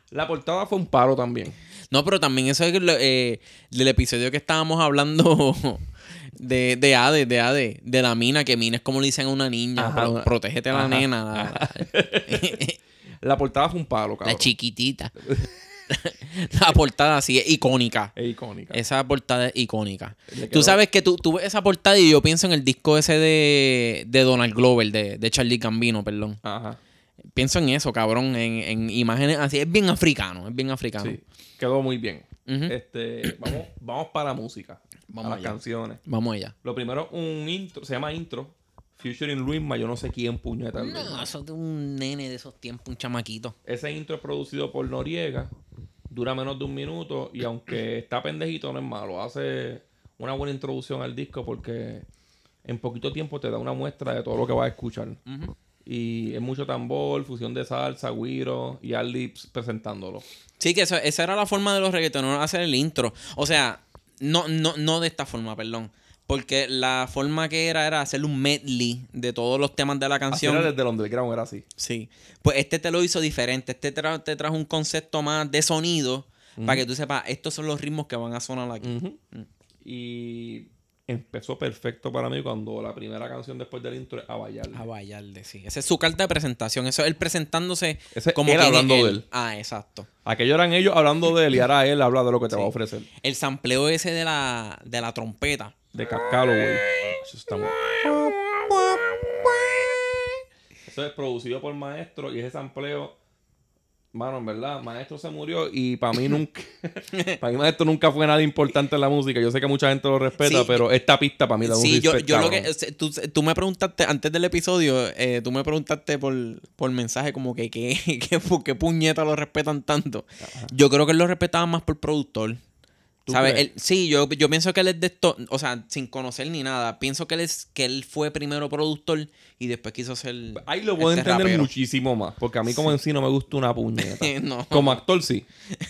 La portada fue un paro también. No, pero también eso es eh, del episodio que estábamos hablando de, de Ade, de Ade, de la mina, que mina es como le dicen a una niña, Ajá, pero una- protégete a la ajá, nena, la, la- La portada fue un palo, la cabrón. chiquitita. la portada sí es icónica. Es icónica. Esa portada es icónica. Tú sabes que tú, tú ves esa portada y yo pienso en el disco ese de, de Donald Glover, de, de Charlie Gambino, perdón. Ajá. Pienso en eso, cabrón, en, en imágenes así. Es bien africano, es bien africano. Sí. Quedó muy bien. Este, vamos, vamos para la música. Vamos a las allá. canciones. Vamos allá. Lo primero, un intro, se llama intro. Featuring Luisma, yo no sé quién puñeta. No, eso es de un nene de esos tiempos, un chamaquito. Ese intro es producido por Noriega, dura menos de un minuto y aunque está pendejito no es malo. Hace una buena introducción al disco porque en poquito tiempo te da una muestra de todo lo que vas a escuchar. Y es mucho tambor, fusión de salsa, guiro y al lips presentándolo. Sí, que eso- esa era la forma de los reggaetoneros hacer el intro. O sea, no, no, no de esta forma, perdón. Porque la forma que era era hacerle un medley de todos los temas de la Así canción. era desde el underground, era así. Sí. Pues este te lo hizo diferente. Este tra- te trajo un concepto más de sonido para que tú sepas, estos son los ritmos que van a sonar aquí. Ujú. Y empezó perfecto para mí cuando la primera canción después del intro es a bailar. A Vallarde, sí. Esa es su carta de presentación. Eso es él presentándose Ese es como él hablando de él. Ah, exacto. Aquello eran ellos hablando de él y ahora él habla de lo que te va a ofrecer. El sampleo ese de la, de la trompeta. De Cascalo, güey. Eso está. Eso es producido por Maestro y ese sampleo. Mano, en verdad, Maestro se murió y para mí nunca. para mí, Maestro nunca fue nada importante en la música. Yo sé que mucha gente lo respeta, Sí, pero esta pista para mí un Sí, yo, yo lo que. Tú, tú me preguntaste antes del episodio, eh, tú me preguntaste por, por mensaje como que, que, que, pu- qué puñeta lo respetan tanto. Yo creo que él lo respetaba más por productor. ¿Tú ¿Sabes? Él- sí, yo, yo pienso que él es de esto, o sea, sin conocer ni nada. Pienso que él es que él fue primero productor y después quiso ser. Ahí lo puedo este entender rapero. muchísimo más. Porque a mí, como en sí, no me gusta una puñeta. No. Como actor, sí.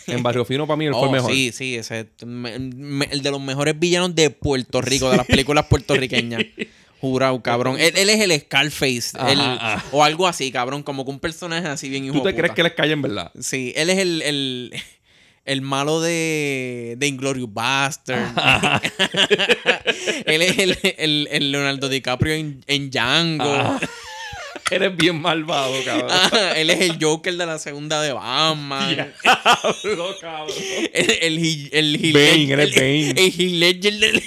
En Barrio Fino, para mí, él fue Oh, el mejor. Sí, sí, ese es me- me- el de los mejores villanos de Puerto Rico, de las películas puertorriqueñas. Jurado, cabrón. Él, él es el Scarface. Ajá, el- ajá. O algo así, cabrón. Como que un personaje así bien ¿Tú te crees que les cae en verdad? Sí, él es el, el, el malo de, de Inglorious Bastard. él es el, el, el Leonardo DiCaprio en, en Django. Ah. Eres bien malvado, cabrón. Ah, él es el Joker de la segunda de Batman. Diablo, cabrón. El, el, el, Heath Bane, eres Bane. El, el Heath Ledger del-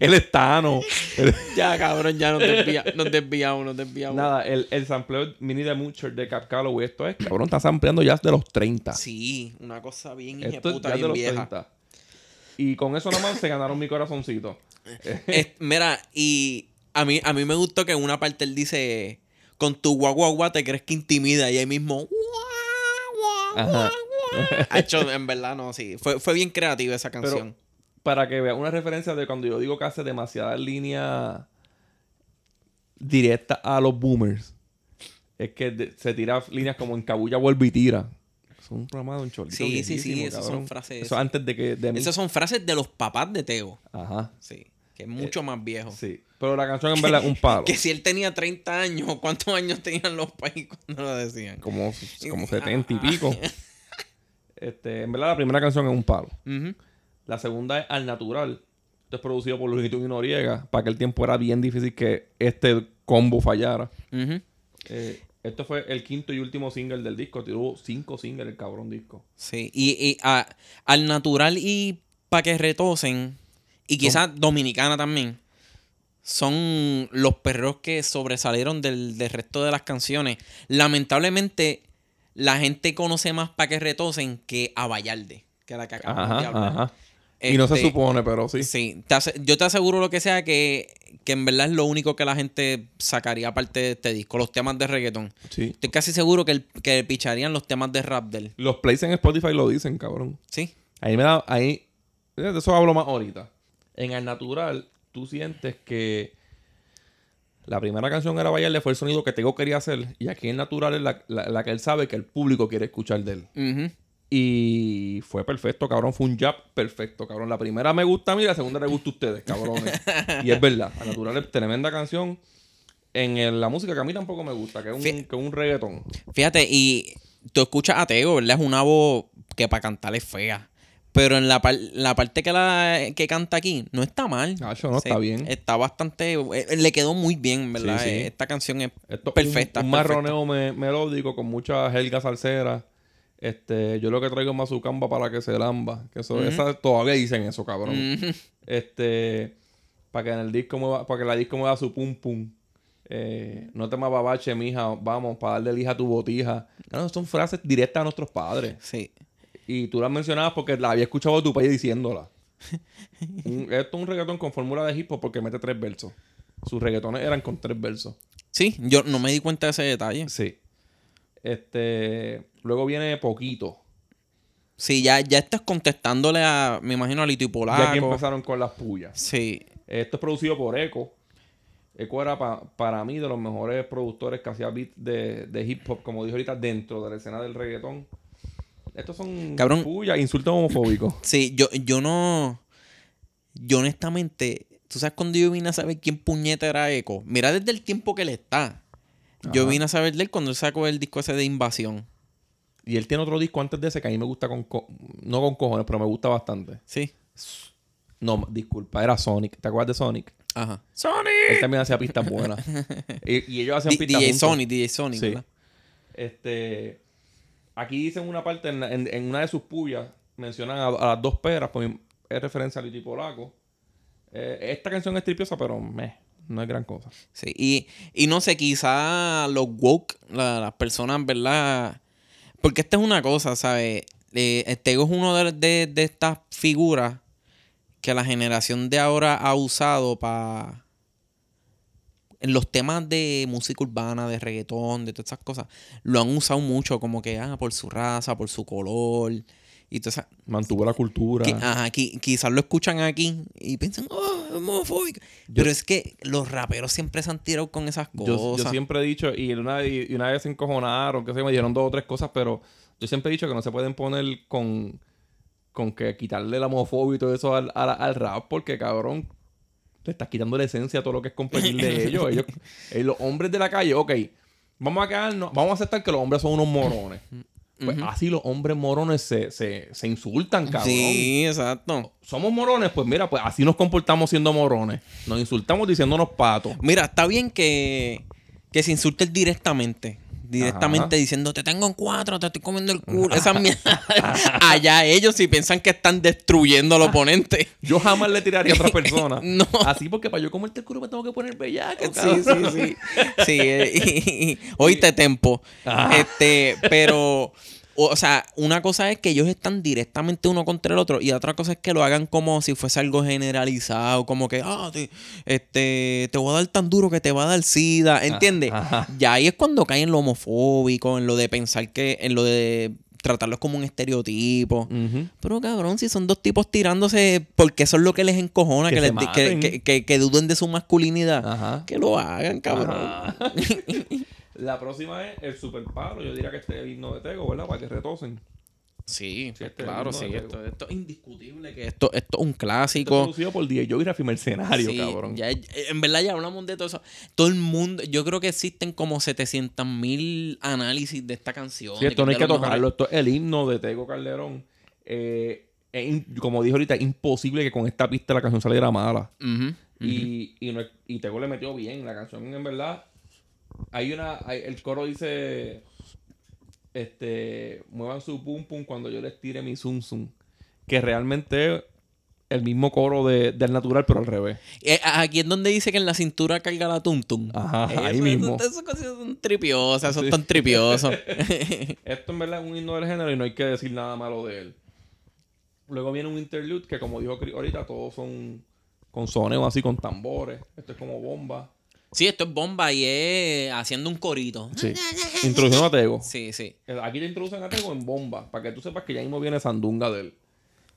Él es Tano. Ya, cabrón, ya nos, desvía, nos desviamos, nos desviamos. Nada, el, el sampleo mini de Mucher de Cap Calloway, esto es, cabrón, está sampleando ya de los 30. Sí, una cosa bien esto es puta, ya de los vieja. 30. Y con eso nada más se ganaron mi corazoncito. Es- mira, y a mí, a mí me gustó que en una parte él dice, con tu guau te crees que intimida y ahí mismo... guau, guau. Hacho, en verdad no, sí. Fue, fue bien creativa esa canción. Para que vean una referencia de cuando yo digo que hace demasiadas líneas directas a los boomers. Es que de- se tira líneas como en Cabulla vuelve y tira. Son un programa de un chorrito Sí, sí, sí, esas son frases- Eso antes de que... De mí. Esas son frases de los papás de Teo. Ajá. Sí. Que es mucho más viejo. Sí. Pero la canción en verdad es un palo. Que si él tenía 30 años, ¿cuántos años tenían los países cuando lo decían? como, como 70 y pico. Este, en verdad, la primera canción es un palo. Ujú. La segunda es Al Natural. Esto es producido por Luis y Noriega. Para aquel tiempo era bien difícil que este combo fallara. Ujú. Eh, esto fue el quinto y último single del disco. Tiró cinco singles el cabrón disco. Sí, y, y a- al natural y para que retosen, y quizás dominicana también, son los perros que sobresalieron del, del resto de las canciones. Lamentablemente, la gente conoce más para que retosen que a Vallarde, que la que acabamos de hablar. ajá. Y no se Este, supone, pero sí. Sí, te yo te aseguro lo que sea que, que en verdad es lo único que la gente sacaría aparte de este disco, los temas de reggaetón. Sí. Estoy casi seguro que, el, que picharían los temas de rap del. Los plays en Spotify lo dicen, cabrón. Sí. Ahí me da. Ahí. De eso hablo más ahorita. En el natural, tú sientes que. La primera canción era bailarle fue el sonido que Tego quería hacer. Y aquí en natural es la, la- la que él sabe que el público quiere escuchar de él. Ujú. Y fue perfecto, cabrón. Fue un jab perfecto, cabrón. La primera me gusta a mí, la segunda le gusta a ustedes, cabrones. y es verdad. A natural es tremenda canción. En el- la música que a mí tampoco me gusta, que es un, Fí- que es un reggaetón. Fíjate, y tú escuchas a Tego, ¿verdad? Es una voz que para cantar es fea. Pero en la, par- la parte que, la, que canta aquí no está mal. Nacho, no, está bien. Está bastante. eh, Le quedó muy bien, ¿verdad? Sí, sí. Esta canción es Esto es perfecta. Un, un perfecta. marroneo me- melódico con mucha helga salsera. Este, yo lo que traigo es mazucamba para que se lamba. Que eso, esa- todavía dicen eso, cabrón. Este, para que en el disco mueva, para que la disco mueva su pum pum. Eh, no te me ababache, mija, vamos, para darle lija a tu botija. No, son frases directas a nuestros padres. Sí. Y tú las mencionabas porque la había escuchado de tu país diciéndola. Un- esto es un reggaetón con fórmula de hip hop porque mete tres versos. Sus reggaetones eran con tres versos. Sí, yo no me di cuenta de ese detalle. Sí. Este, luego viene Poquito. Sí, ya, ya estás contestándole a, me imagino, a Lito y Polaco. Ya que empezaron con las pullas. Sí. Esto es producido por Echo. Echo era pa- para mí de los mejores productores que hacía beats de, de hip hop, como dijo ahorita, dentro de la escena del reggaetón. Estos son Cabrón. pullas, insultos homofóbicos. Sí, yo, yo no. Yo honestamente. ¿Tú sabes cuando yo vine a saber quién puñeta era Echo? Mira desde el tiempo que él está. Yo vine a saber de él cuando él sacó el disco ese de Invasión. Y él tiene otro disco antes de ese que a mí me gusta con... co- no con cojones, pero me gusta bastante. Sí. No, disculpa, era Sonic. ¿Te acuerdas de Sonic? Ajá. Él ¡Sonic! también hacía pistas buenas. y, y ellos hacían pistas DJ juntos. Sonic, DJ Sonic, Sí. ¿verdad? Este, aquí dicen una parte, en, en- en una de sus pullas, mencionan a, a las dos peras, pues es referencia a Liti Polaco. Eh, esta canción es tripiosa, pero meh, no es gran cosa. Sí, y, y no sé, quizá los woke, la- las personas, ¿verdad? Porque esta es una cosa, ¿sabes? Eh, este es uno de, de- de estas figuras que la generación de ahora ha usado para... En los temas de música urbana, de reggaetón, de todas esas cosas, lo han usado mucho como que, ah, por su raza, por su color. Y todas esas, Mantuvo la cultura. que, ajá, qui- quizás lo escuchan aquí y piensan, oh, es homofóbico. Pero es que los raperos siempre se han tirado con esas Yo, cosas. yo siempre he dicho, y una, y una vez se encojonaron, que se me dieron dos o tres cosas, pero yo siempre he dicho que no se pueden poner con, con que quitarle la homofobia y todo eso al, al, al rap, porque cabrón, te estás quitando la esencia a todo lo que es competir de ellos. ellos eh, los hombres de la calle, ok, vamos a quedarnos, vamos a aceptar que los hombres son unos morones. Pues así los hombres morones se, se, se insultan, cabrón. Sí, exacto. Somos morones, pues mira, pues así nos comportamos siendo morones. Nos insultamos diciéndonos patos. Mira, está bien que, que se insulten directamente. Directamente Ajá. diciendo, te tengo en cuatro, te estoy comiendo el culo. Esa mierda. Allá ellos si piensan que están destruyendo al oponente. Yo jamás le tiraría a otra persona. No. Así porque para yo comerte el culo me tengo que poner bellaco. Sí, sí, sí. Sí, eh, y- y- oíste tempo. Ajá. Este, pero, o, o sea, una cosa es que ellos están directamente uno contra el otro y otra cosa es que lo hagan como si fuese algo generalizado, como que, ah, te, este, te voy a dar tan duro que te va a dar sida, ¿entiendes? Ajá. Ya ahí es cuando cae en lo homofóbico, en lo de pensar que, en lo de tratarlos como un estereotipo. Pero cabrón, si son dos tipos tirándose porque eso es lo que les encojona, Que que, les- que- que duden de su masculinidad, Ajá. que lo hagan, cabrón. La próxima es el super palo. Yo diría que este es el himno de Tego, ¿verdad? Para que retosen. Sí, Sí, este claro, sí. Esto, esto es indiscutible que esto, esto es un Esto es clásico. producido por DJ Joe y Rafi Mercenario, Sí, cabrón. ya- en verdad ya hablamos de todo eso. Todo el mundo, yo creo que existen como 700 mil análisis de esta canción. Sí, esto no hay que tocarlo. Esto es el himno de Tego Calderón. Eh, es como dijo ahorita, es imposible que con esta pista la canción saliera mala. Y, y, no- y Tego le metió bien. La canción, en verdad, hay una. hay- el coro dice. Este. Muevan su pum pum cuando yo les tire mi zum zum. Que realmente el mismo coro de, del natural, pero al revés. Eh, aquí es donde dice que en la cintura carga la tum tum. Ajá, Eso- ahí eso- mismo. Esas cosas son tripiosas, son Sí. tan tripiosos. Esto en verdad es un himno del género y no hay que decir nada malo de él. Luego viene un interlude que, como dijo Chris ahorita, todos son con soneo así, con tambores. Esto es como bomba. Sí, esto es bomba y es haciendo un corito. Sí. Introducción a Tego. Sí, sí. Eh, Aquí te introducen a Tego en bomba, para que tú sepas que ya mismo viene Sandunga de él.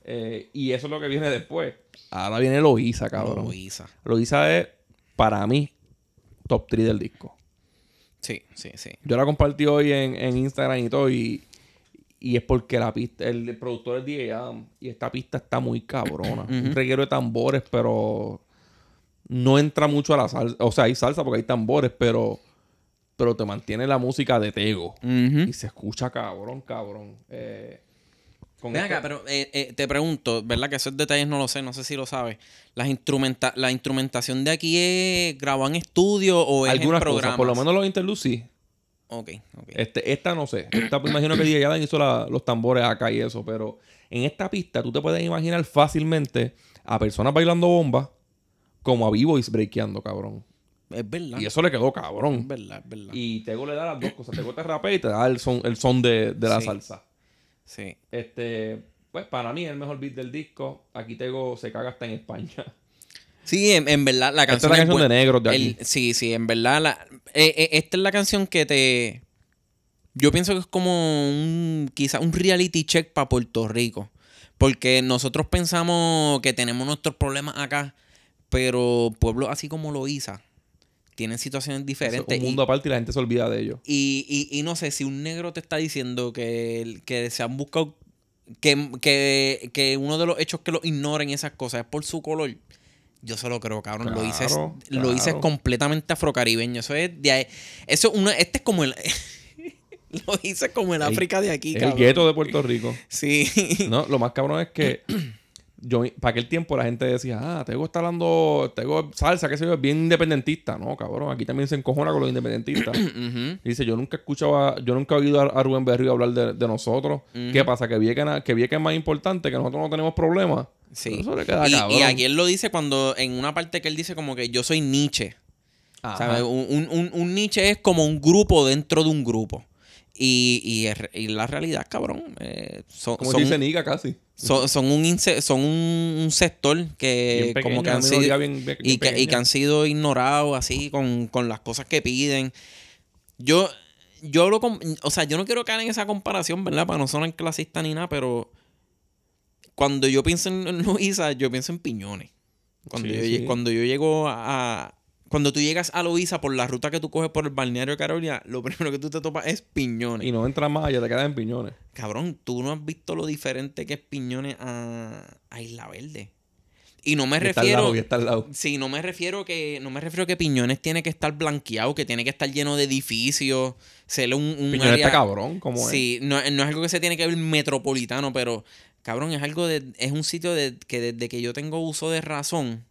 Eh, y eso es lo que viene después. Ahora viene Loiza, cabrón. Loíza. Loiza es, para mí, top 3 del disco. Sí, sí, sí. Yo la compartí hoy en, en Instagram y todo, y, y es porque la pista, el, productor es DJ Adam, y esta pista está muy cabrona. Un reguero de tambores, pero no entra mucho a la salsa. O sea, hay salsa porque hay tambores, pero, pero te mantiene la música de Tego. Y se escucha cabrón, cabrón. Eh, con Ven este- acá, pero eh, eh, te pregunto, ¿verdad? Que esos detalles no lo sé, no sé si lo sabes. Las instrumenta ¿La instrumentación de aquí es grabada en estudio o es algunas en cosas, programas? por lo menos los interludes sí. Ok, ok. Este, esta no sé. Esta, pues, imagino que DJ hizo la- los tambores acá y eso, pero en esta pista tú te puedes imaginar fácilmente a personas bailando bomba como a B-Boys breakeando, cabrón. Es verdad. Y eso le quedó Es cabrón. verdad, es verdad. Y Tego le da las dos cosas. Tego te rapea y te da el son, el son de, de la Sí. salsa. Sí. Este, pues para mí es el mejor beat del disco. Aquí Tego se caga hasta en España. Sí, en, en verdad, la Esta es canción. la canción de negros de El- aquí. sí, sí, en verdad. La, eh, eh, esta es la canción que te. Yo pienso que es como un, quizás un reality check para Puerto Rico. Porque nosotros pensamos que tenemos nuestros problemas acá, pero pueblos así como Loíza tienen situaciones diferentes. Es un mundo aparte y la gente se olvida de ellos. Y, y, y, no sé, si un negro te está diciendo que, que se han buscado, que, que, que uno de los hechos que lo ignoren esas cosas es por su color. Yo se lo creo, cabrón. lo hice, lo hice completamente afrocaribeño. Eso es de. Eso una, este es como el. lo hice como el, África de aquí, cabrón. El gueto de Puerto Rico. Sí. No, lo más cabrón es que yo, para aquel tiempo la gente decía, ah, Tego está hablando, Tego salsa, que sé yo, es bien independentista. No, cabrón, aquí también se encojona con los independentistas. Dice, yo nunca he escuchado, yo nunca he oído a, Rubén Berrío hablar de, nosotros. ¿Qué pasa? Que vi que, que es más importante, que nosotros no tenemos problemas. Sí. Eso le queda y, y, aquí él lo dice cuando, en una parte que él dice como que yo soy Nietzsche. ¿Sabes? Un, un, un Nietzsche es como un grupo dentro de un grupo. Y, y, la realidad, cabrón, eh, son, como dice Niga casi. Son, son, un, son un, sector que como que han sido y, que, y, que, han sido ignorados así con, con, las cosas que piden. Yo, yo hablo con, o sea, yo no quiero caer en esa comparación, ¿verdad? Para no sonar clasista ni nada, pero cuando yo pienso en Luisa, yo pienso en piñones. Cuando, yo, cuando yo llego a, cuando tú llegas a Loíza por la ruta que tú coges por el balneario de Carolina, lo primero que tú te topas es piñones. Y no entras más allá, te quedas en piñones. Cabrón, tú no has visto lo diferente que es piñones a, Isla Verde. Y no me refiero. Está al lado, Sí, no me refiero que. No me refiero que Piñones tiene que estar blanqueado, que tiene que estar lleno de edificios. Ser un, un Piñones está cabrón, como es. Sí, no, no, es algo que se tiene que ver metropolitano, pero. Cabrón, es algo de. Es un sitio de, que desde que yo tengo uso de razón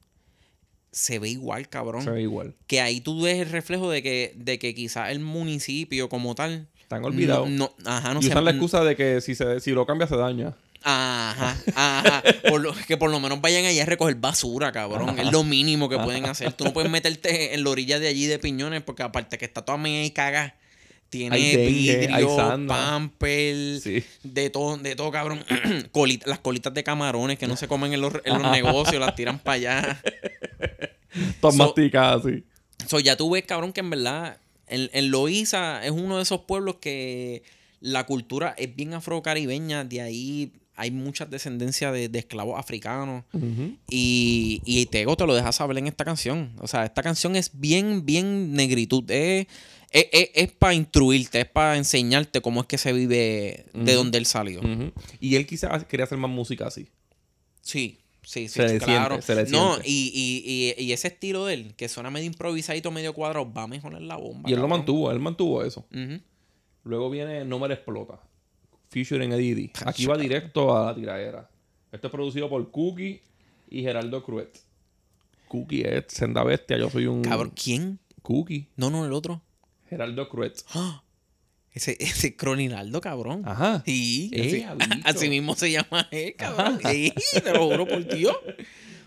se ve igual, cabrón. Se ve igual. Que ahí tú ves el reflejo de que, de que quizás el municipio como tal. Están olvidados. No, ajá, no y usan la excusa de que si, se, si lo cambia se daña. Ajá, ajá. por lo, que por lo menos vayan allá a recoger basura, cabrón. Es lo mínimo que pueden hacer. Tú no puedes meterte en la orilla de allí de piñones porque aparte que está toda media y caga. Tiene vidrio, pamper, de todo, de todo, cabrón. las colitas de camarones que no se comen en los, en los negocios, las tiran para allá. Todas masticadas, sí. So, ya tú ves, cabrón, que en verdad, en, en Loíza es uno de esos pueblos que la cultura es bien afrocaribeña, de ahí hay muchas descendencias de, esclavos africanos. y, y Tego te lo deja saber en esta canción. O sea, esta canción es bien, bien negritud. Es, es, para instruirte, es para enseñarte cómo es que se vive de donde él salió. Y él quizás quería hacer más música así. Sí, sí, sí, claro. no, y, y, ese estilo de él, que suena medio improvisadito, medio cuadrado, va a mejorar la bomba. Y él lo mantuvo, él mantuvo eso. Luego viene No me explota. Featuring Eddie. Aquí va directo a la tiradera. Esto es producido por Cookie y Geraldo Cruet. Cookie es senda bestia, yo soy un. Cabrón, ¿quién? Cookie. No, no, el otro. Geraldo Cruet. Ese, ese Croninaldo, cabrón. Ajá. Sí. Así, mismo se llama él, cabrón. Sí, te lo juro por Dios.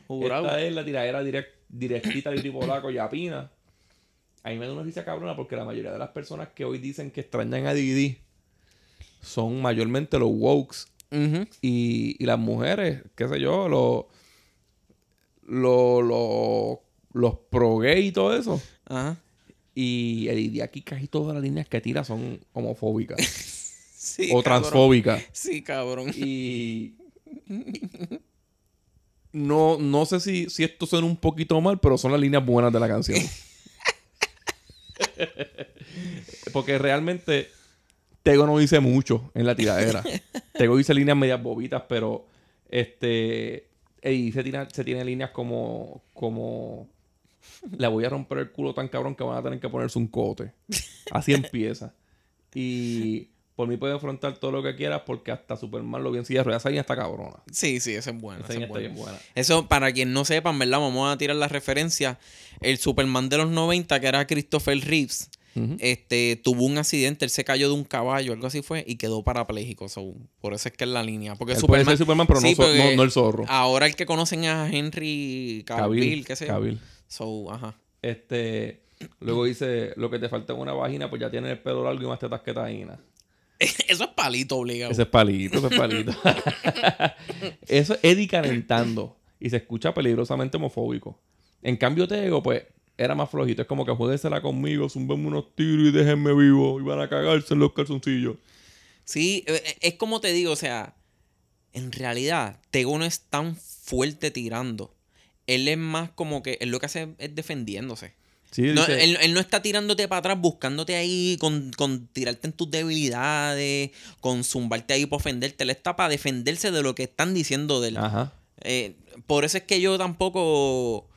Esta es la tiradera directita de tipo polaco y apina. A mí me da una risa cabrona porque la mayoría de las personas que hoy dicen que extrañan a Didi son mayormente los wokes. y, y, las mujeres, qué sé yo, los, los, los pro gay y todo eso. Ajá. Y, de aquí casi todas las líneas que tira son homofóbicas. sí, o transfóbicas. Sí, cabrón. Y. No, no sé si, si esto suena un poquito mal, pero son las líneas buenas de la canción. Porque realmente Tego no dice mucho en la tiradera. Tego dice líneas medias bobitas, pero este. Y se tiene, se tiene líneas como. como le voy a romper el culo tan cabrón que van a tener que ponerse un cote. Así empieza. Y por mí puede afrontar todo lo que quieras porque hasta Superman lo bien silla ruedas. Esa línea está cabrona. Sí, sí, esa es buena. Esa, está bien buena. Eso, para quien no sepan, ¿verdad? Vamos a tirar la referencia. El Superman de los 90, que era Christopher Reeves, este, tuvo un accidente, él se cayó de un caballo, algo así fue, y quedó parapléjico. por eso es que es la línea. Porque Superman, Superman, pero no, el zorro. Ahora el que conocen es a Henry Cavill, qué sé yo. So, ajá. Este, luego dice, lo que te falta en una vagina, pues ya tienes el pelo largo y más tetas que taína. Eso es palito obligado. Eso es palito, eso es palito. eso es Eddie calentando. Y se escucha peligrosamente homofóbico. En cambio, Tego, pues, era más flojito. Es como que jueguesela conmigo, zumbenme unos tiros y déjenme vivo. Y van a cagarse en los calzoncillos. Sí, eh, eh, es como te digo, o sea, en realidad, Tego no es tan fuerte tirando. Él es más como que, él lo que hace es defendiéndose. Sí, No, dice- él, él no está tirándote para atrás, buscándote ahí, con, con tirarte en tus debilidades, con zumbarte ahí para ofenderte. Él está para defenderse de lo que están diciendo de él. Ajá. Eh, por eso es que yo tampoco,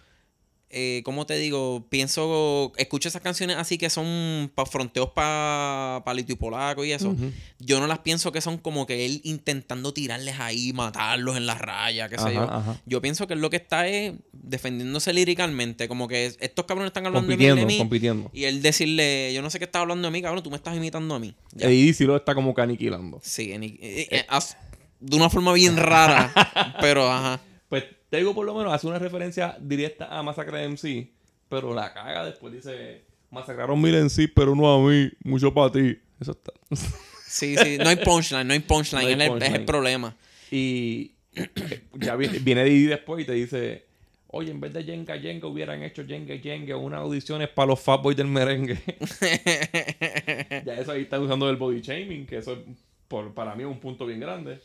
eh, ¿cómo te digo? Pienso, escucho esas canciones así que son para fronteos para Palito y Polaco y eso. Yo no las pienso que son como que él intentando tirarles ahí, matarlos en la raya, qué sé yo. ajá. Yo pienso que lo que está es defendiéndose líricamente, como que estos cabrones están hablando de mí, compitiendo. y él decirle, yo no sé qué estás hablando de mí, cabrón, tú me estás imitando a mí. Y sí lo está como que aniquilando. Sí, en- eh, eh, as- de una forma bien rara, pero ajá. Pues Tego por lo menos hace una referencia directa a Masacre de MC, pero la caga después dice, masacraron mil en sí, pero no a mí, mucho para ti. Eso está. Sí, sí, no hay punchline, no hay punchline, No hay es- el problema. Y ya viene, viene Didi después y te dice, oye, en vez de Jenga Jenga hubieran hecho Jenga Jenga unas audiciones para los Fatboys del merengue. ya eso ahí está usando el body shaming, que eso es, por, para mí es un punto bien grande.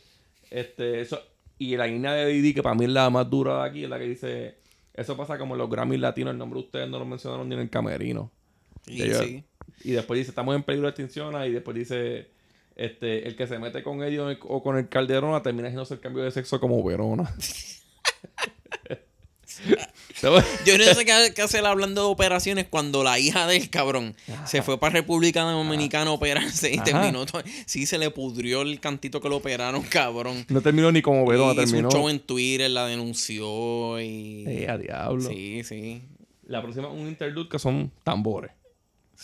Este, eso, y la línea de Didi, que para mí es la más dura de aquí, es la que dice, eso pasa como en los Grammys latinos, el nombre de ustedes no lo mencionaron ni en el camerino. Y sí. Y después dice, estamos en peligro de extinción. Y después dice, este, el que se mete con ellos o con el Calderona termina haciéndose el cambio de sexo como Verona. Yo no sé qué, qué hacer hablando de operaciones cuando la hija del cabrón se fue para República Dominicana a operarse y Ajá. terminó. Sí, se le pudrió el cantito que lo operaron, cabrón. no terminó ni como y hizo terminó. un show en Twitter, la denunció y... Eh, a diablo. sí, sí. La próxima un interlude que son tambores.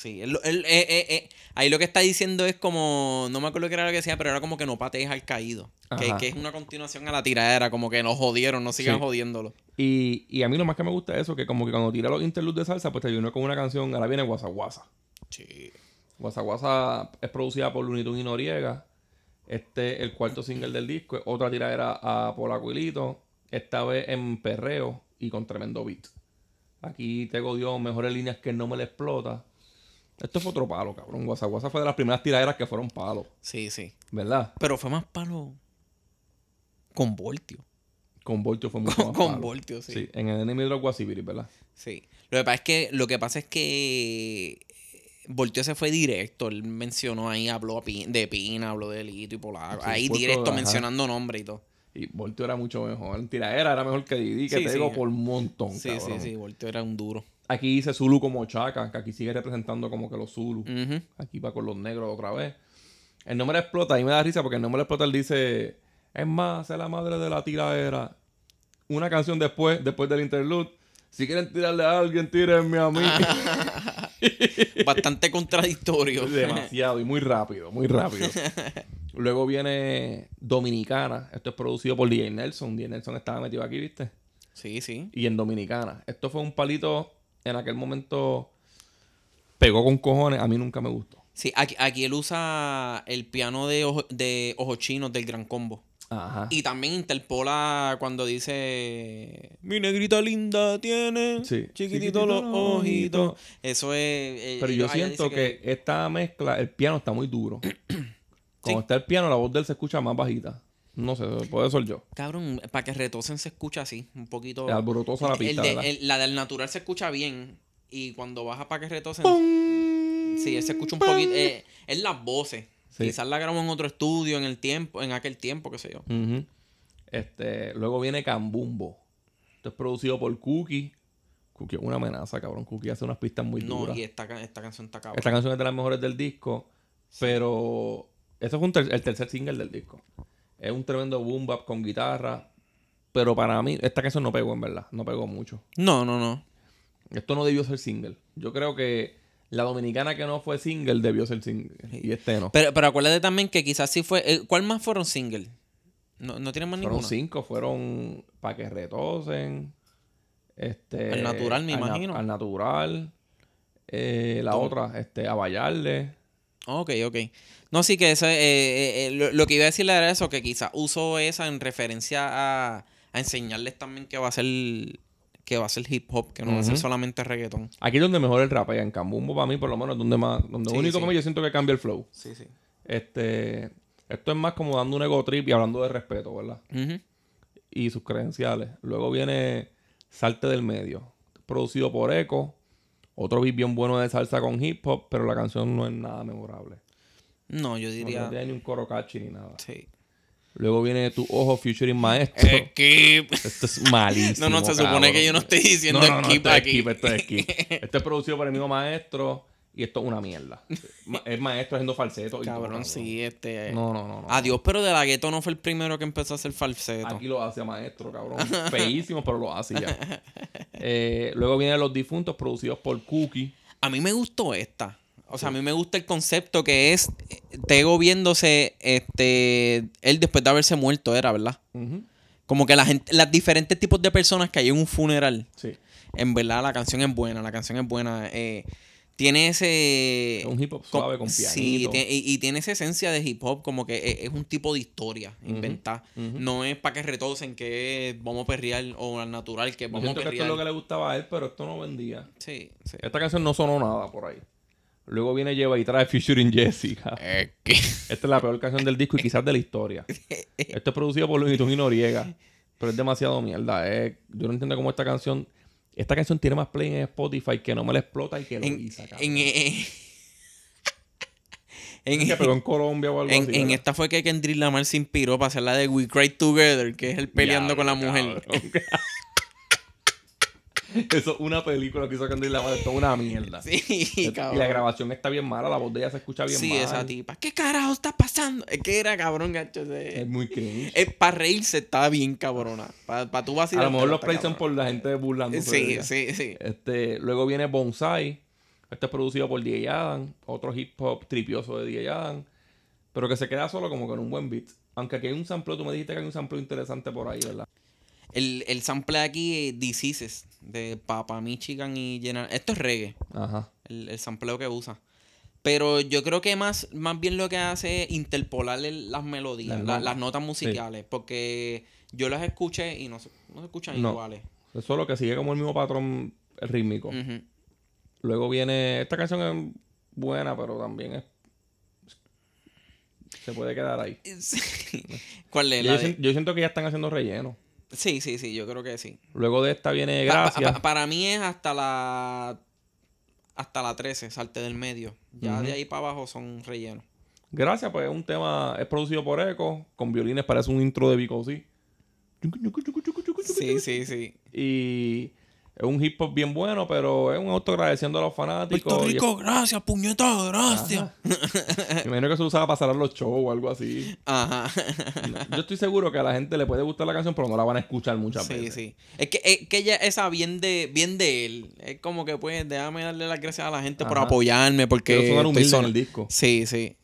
Sí, él- él- eh, eh, eh, ahí lo que está diciendo es como, no me acuerdo qué era lo que decía, pero era como que no patees al caído. Que, que es una continuación a la tiradera, como que nos jodieron, no sigan Sí. jodiéndolo. Y, y a mí lo más que me gusta es eso, que como que cuando tira los interludes de salsa, pues te ayuda con una canción, ahora viene Guasa Guasa. Sí. Guasa Guasa es producida por Looney Tunes y Noriega. Este el cuarto single del disco. Otra tiradera a Polacuilito. Esta vez en perreo y con tremendo beat. Aquí Tego dio mejores líneas que no me le explota. Esto fue otro palo, cabrón. Guasa Guasa fue de las primeras tiraderas que fueron palos. Sí, sí. ¿Verdad? Pero fue más palo con Voltio. Con Voltio fue mucho más Con palo. Voltio, sí. Sí, en el Enemy de los Guasibiris, ¿verdad? Sí. Lo que pasa es que, lo que, pasa es que Voltio se fue directo. Él mencionó ahí, habló a de Pina, habló de Lito y Polaco. Sí, ahí directo mencionando nombre y todo. Y Voltio era mucho mejor. En tiradera era mejor que Didi, que Sí, te sí. digo por un montón, Sí, cabrón. sí, sí. Voltio era un duro. Aquí dice Zulu como Chaka, que aquí sigue representando como que los Zulu. Aquí va con los negros otra vez. El nombre explota, y me da risa porque el nombre explota, él dice, es más, es la madre de la tiradera. Una canción después, después del interlude. Si quieren tirarle a alguien, tírenme a mí. Bastante contradictorio. Demasiado y muy rápido, muy rápido. Luego viene Dominicana. Esto es producido por DJ Nelson. DJ Nelson estaba metido aquí, ¿viste? Sí, sí. Y en Dominicana. Esto fue un palito en aquel momento pegó con cojones. A mí nunca me gustó. Sí, aquí, aquí él usa el piano de, ojo, de ojos chinos del Gran Combo. Ajá. Y también interpola cuando dice Mi negrita linda tiene Sí. chiquitito los ojitos. Eso es. eh, Pero yo siento que... esta mezcla, el piano está muy duro. Cuando Sí. está el piano, la voz de él se escucha más bajita. No sé, puede ser yo. Cabrón, para que retosen se escucha así, un poquito. Es alborotosa la El pista, de- ¿verdad? el- la del natural se escucha bien. Y cuando baja para que retosen. ¡Pum! Sí, él se escucha un poquito. Eh, es las voces. Sí. Quizás la grabó en otro estudio en el tiempo, en aquel tiempo, qué sé yo. Este, luego viene Cambumbo. Esto es producido por Cookie. Cookie es una amenaza, cabrón. Cookie hace unas pistas muy No, duras. y esta, esta canción está cabrón. Esta canción es de las mejores del disco. Pero eso fue un ter- el tercer single del disco. Es un tremendo boom bap con guitarra. Pero para mí, esta canción no pegó, en verdad. No pegó mucho. No, no, no. Esto no debió ser single. Yo creo que la dominicana que no fue single debió ser single. Y este no. Pero, pero acuérdate también que quizás sí fue. eh, ¿Cuál más fueron single? No, no tienen más Fueron ninguna. cinco. Fueron Pa' que retosen. Este, Al natural, me al na- imagino. Al natural. Eh, la otra, este, a bailarle. Ok, ok. No, sí que eso, eh, eh, lo, lo que iba a decirle era eso, que quizás uso esa en referencia a, a enseñarles también que va a ser que va a ser hip hop, que no va a ser solamente reggaetón. Aquí es donde mejor el rapea. En Cambumbo, para mí, por lo menos, donde más. Donde Sí, único sí. mí yo siento que cambia el flow. Sí, sí. Este. Esto es más como dando un ego trip y hablando de respeto, ¿verdad? Y sus credenciales. Luego viene Salte del Medio. Producido por Echo. Otro beat bien bueno de salsa con hip hop, pero la canción no es nada memorable. No, yo diría. no tiene ni un coro catchy ni nada. Sí. Luego viene Tu Ojo featuring Maestro. Skip. Esto es malísimo. No, no, se supone cabrón. que yo no estoy diciendo no, no, no, skip esto es aquí. skip, esto es skip. Esto es producido por el mismo maestro y esto es una mierda. Es maestro haciendo falseto. y todo, Cabrón, sí, este. No, no, no. no. Adiós, pero de la gueto no fue el primero que empezó a hacer falseto. Aquí lo hace maestro, cabrón. Feísimo, pero lo hace ya. Eh, luego vienen Los Difuntos, producidos por Cookie. A mí me gustó esta. O sea, a mí me gusta el concepto que es Tego viéndose, este, él después de haberse muerto, era, ¿verdad? Como que la gente, las diferentes tipos de personas que hay en un funeral. Sí. En verdad, la canción es buena, la canción es buena. eh, tiene ese... Es un hip hop suave con Sí, pianito. y, y tiene esa esencia de hip hop, como que es, es un tipo de historia inventada. ujú. No es para que retosen que vamos a perrear o al natural que vamos a siento que esto perrear. es lo que le gustaba a él, pero esto no vendía. Sí, sí. Esta canción no sonó nada por ahí. Luego viene Lleva y trae featuring Jessica. Eh, Esta es la peor canción del disco y quizás de la historia. Esto es producido por Luis y Noriega. Pero es demasiado mierda. eh. Yo no entiendo cómo esta canción. Esta canción tiene más play en Spotify que no me la explota y que lo en, guisa, cabrón. en, eh, en, que pegó en Colombia o algo en- así. en ¿verdad? esta fue que Kendrick Lamar se inspiró para hacer la de We Cry Together, que es él peleando con la Diablo, mujer. Eso es una película que hizo Lamar. Esto es una mierda. Sí, y cabrón. la grabación está bien mala. La voz de ella se escucha bien Sí, mal. esa tipa. ¿Qué carajo está pasando? Es que era cabrón, gacho. Es muy cringe. para reírse estaba bien cabrona. Para tú A vacilar. lo mejor los plays son por la gente burlándose. de Sí, sí, sí. Este, luego viene Bonsai. Este es producido por DJ Adam. Otro hip hop tripioso de DJ Adam. Pero que se queda solo como con un buen beat. Aunque aquí hay un sample, tú me dijiste que hay un sample interesante por ahí, ¿verdad? El, el sample de aquí es Diseases, de Papa Michigan y General. Esto es reggae, Ajá. el, el sampleo que usa. Pero yo creo que más, más bien lo que hace es interpolar las melodías, Las la- notas. las notas musicales. Porque yo las escuché y no se, no se escuchan No. iguales. Es solo que sigue como el mismo patrón rítmico. Luego viene. Esta canción es buena, pero también es. Se puede quedar ahí. Sí. ¿Cuál es? Yo, La de- yo siento que ya están haciendo relleno. Sí, sí, sí, yo creo que sí. Luego de esta viene Pa- pa- Gracia. pa- para mí es hasta la hasta la 13, salte del medio. Ya de ahí para abajo son rellenos. Gracias, pues es un tema. Es producido por Echo. Con violines, parece un intro de Vico, sí. Sí, sí, sí. Y es un hip hop bien bueno, pero es un auto agradeciendo a los fanáticos. Puerto Rico, gracias, puñeta, gracias. me imagino que se usaba para cerrar los shows o algo así. Ajá. Yo estoy seguro que a la gente le puede gustar la canción, pero no la van a escuchar muchas Sí, veces. sí. Es que, es que ella, esa bien de, bien de él. Es como que pues, déjame darle las gracias a la gente por apoyarme, porque. Quiero sonar estoy humilde en sola. el disco. Sí, sí.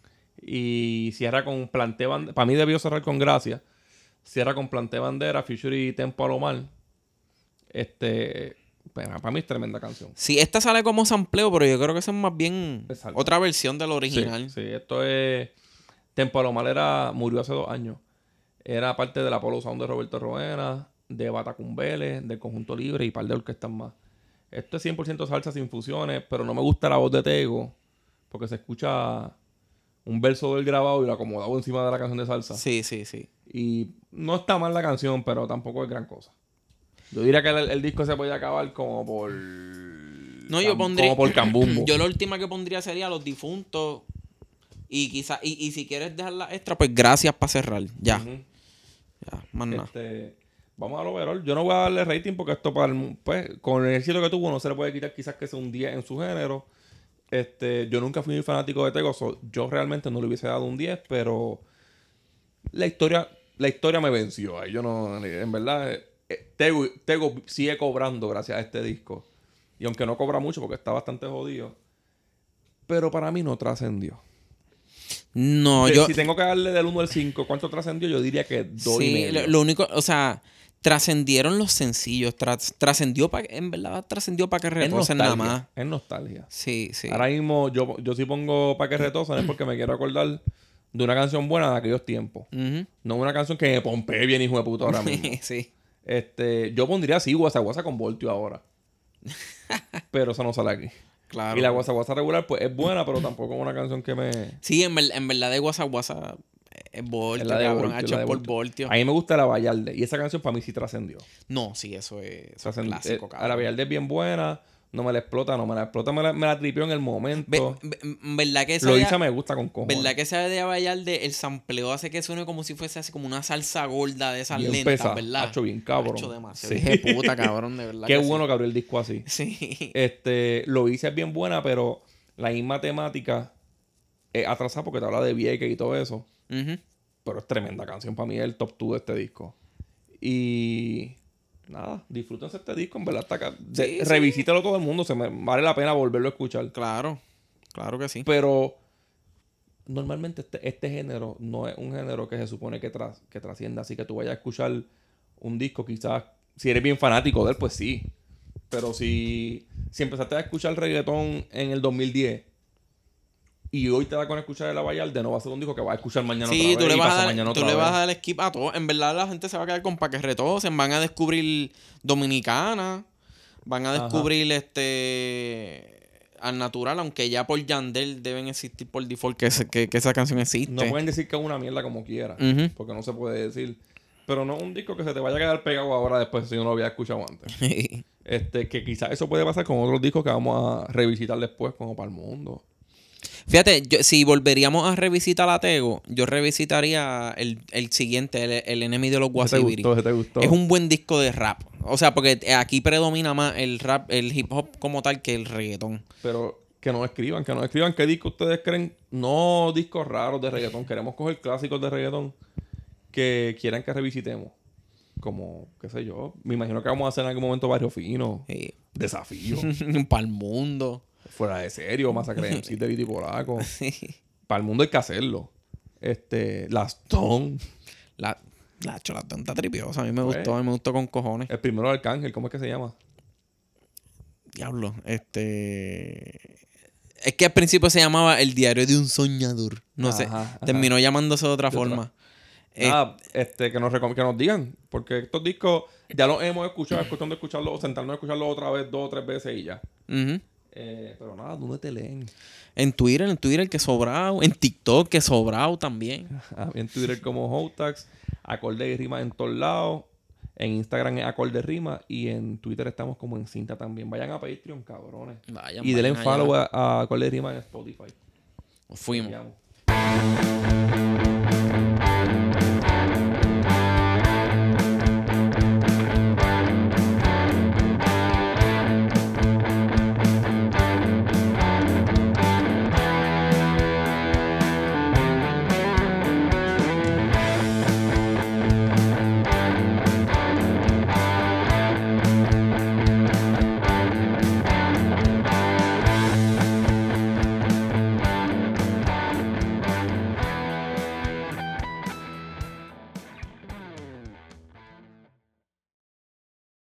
Y cierra con Planté Bandera. Para mí debió cerrar con Gracia. Cierra con Planté Bandera, Future y Tempo a lo mal. Este. Para mí es tremenda canción. Sí, esta sale como sampleo, pero yo creo que es más bien Exacto. otra versión del original. Sí, sí, esto es. Tempo a lo mal era. Murió hace dos años. Era parte del Apollo Sound de Roberto Roena, de Batacumbele, del Conjunto Libre y par de orquestas más. Esto es 100% salsa sin fusiones, pero no me gusta la voz de Tego, porque se escucha un verso del grabado y lo acomodado encima de la canción de salsa. Sí, sí, sí. Y no está mal la canción, pero tampoco es gran cosa. Yo diría que el, el disco se puede acabar como por. No, yo pondría. Como por Cambumbo. Yo la última que pondría sería Los Difuntos. Y quizás. Y, y si quieres dejarla extra, pues gracias para cerrar. Ya. Ya, más nada. Este, vamos al overall. Yo no voy a darle rating porque esto para el- pues, con el éxito que tuvo no se le puede quitar quizás que sea un 10 en su género. Este, yo nunca fui muy fanático de Tego, so, yo realmente no le hubiese dado un 10, pero la historia, la historia me venció. ahí. Yo no, en verdad, eh, Tego, Tego sigue cobrando gracias a este disco. Y aunque no cobra mucho porque está bastante jodido, pero para mí no trascendió. No, yo. Si tengo que darle del 1 al 5, ¿cuánto trascendió? Yo diría que 2 y Sí, medio. lo, lo único. O sea, trascendieron los sencillos. tras- trascendió para. En verdad, trascendió para que retosen nada más. Es nostalgia. Sí, sí. Ahora mismo yo, yo sí pongo para que retosen es porque me quiero acordar de una canción buena de aquellos tiempos. No una canción que me pompee bien hijo de puta ahora mismo. sí. Este, yo pondría así Guasa Guasa con Voltio ahora. pero eso no sale aquí. Claro. Y la Guasa Guasa regular, pues es buena, pero tampoco es una canción que me. Sí, en, ver- en verdad de WhatsApp WhatsApp es Voltio, la de cabrón, Voltio, la de por Voltio. Voltio. A mí me gusta la Vallarde. Y esa canción para mí sí trascendió. No, sí, eso es, eso es clásico, eh, cabrón. La Vallarde es bien buena. No me la explota, no me la explota. Me la, me la tripió en el momento. Ve- ve- ¿Verdad que esa Lo de- hice me gusta con cojones. ¿Verdad que esa de Abayalde, el sampleo hace que suene como si fuese así como una salsa gorda de esas Bien lentas, pesada. ¿verdad? Hacho, bien cabrón. Hacho, demasiado. Sí. De puta, cabrón, de verdad. Qué que bueno que abrió el disco así. Sí. Sí. Este, lo hice es bien buena, pero la misma temática es atrasada porque te habla de Vieques y todo eso. Pero es tremenda canción. Para mí es el top 2 de este disco. Y nada, disfrútense este disco. En verdad, está acá. Sí, sí. revisítelo todo el mundo. Se me vale la pena volverlo a escuchar. Claro, claro que sí. Pero normalmente este, este género no es un género que se supone que, tras, que trascienda. Así que tú vayas a escuchar un disco, quizás, si eres bien fanático de él, pues sí. Pero si, si empezaste a escuchar reggaetón en el 2010 y hoy te da con escuchar el Abayalde, no va a ser un disco que vas a escuchar mañana Sí, otra tú vez le, y vas a dar, mañana tú otra le vas a dar skip a todo. En verdad, la gente se va a quedar con pa' que retosen. Van a descubrir Dominicana. Van a Ajá. descubrir este. Al natural, aunque ya por Yandel deben existir por default que, que, que esa canción existe. No pueden decir que es una mierda como quiera, porque no se puede decir. Pero no un disco que se te vaya a quedar pegado ahora después si no lo había escuchado antes. Este, que quizás eso puede pasar con otros discos que vamos a revisitar después, como para el mundo. Fíjate, yo- si volveríamos a revisitar a Tego, yo revisitaría el, el siguiente, el, el enemigo de los ¿Ese te Guasibiri. gustó? ¿Ese te gustó? Es un buen disco de rap. O sea, porque aquí predomina más el rap, el hip hop como tal que el reggaetón. Pero que nos escriban, que nos escriban qué disco ustedes creen. No discos raros de reggaetón. Queremos coger clásicos de reggaetón que quieran que revisitemos. Como, qué sé yo. Me imagino que vamos a hacer en algún momento Barrio Fino. Sí. Desafío. Para el mundo. Fuera de serio. Masacre MC de Viti Polaco. Sí. Para el mundo hay que hacerlo. Este, Stone. La, la chola tonta tripiosa. A mí me Pues. gustó, a mí me gustó con cojones. El primero Arcángel, ¿cómo es que se llama? Diablo. Este. Es que al principio se llamaba El diario de un soñador. No sé. Ajá. Terminó llamándose de otra De otra. forma. Eh, Nada, este, que nos, que nos digan. Porque estos discos ya los hemos escuchado. Es cuestión de escucharlos o sentarnos a escucharlos otra vez, dos o tres veces y ya. ujú. Eh, pero nada, ¿dónde te leen? En Twitter, en Twitter que sobrado. En TikTok que sobrado también. En Twitter como Hotax, acorde y rima en todos lados. En Instagram es acorde rima. Y en Twitter estamos como en cinta también. Vayan a Patreon, cabrones. Vayan, y denle follow a, a acorde y rima en Spotify. Fuimos. Chequeamos.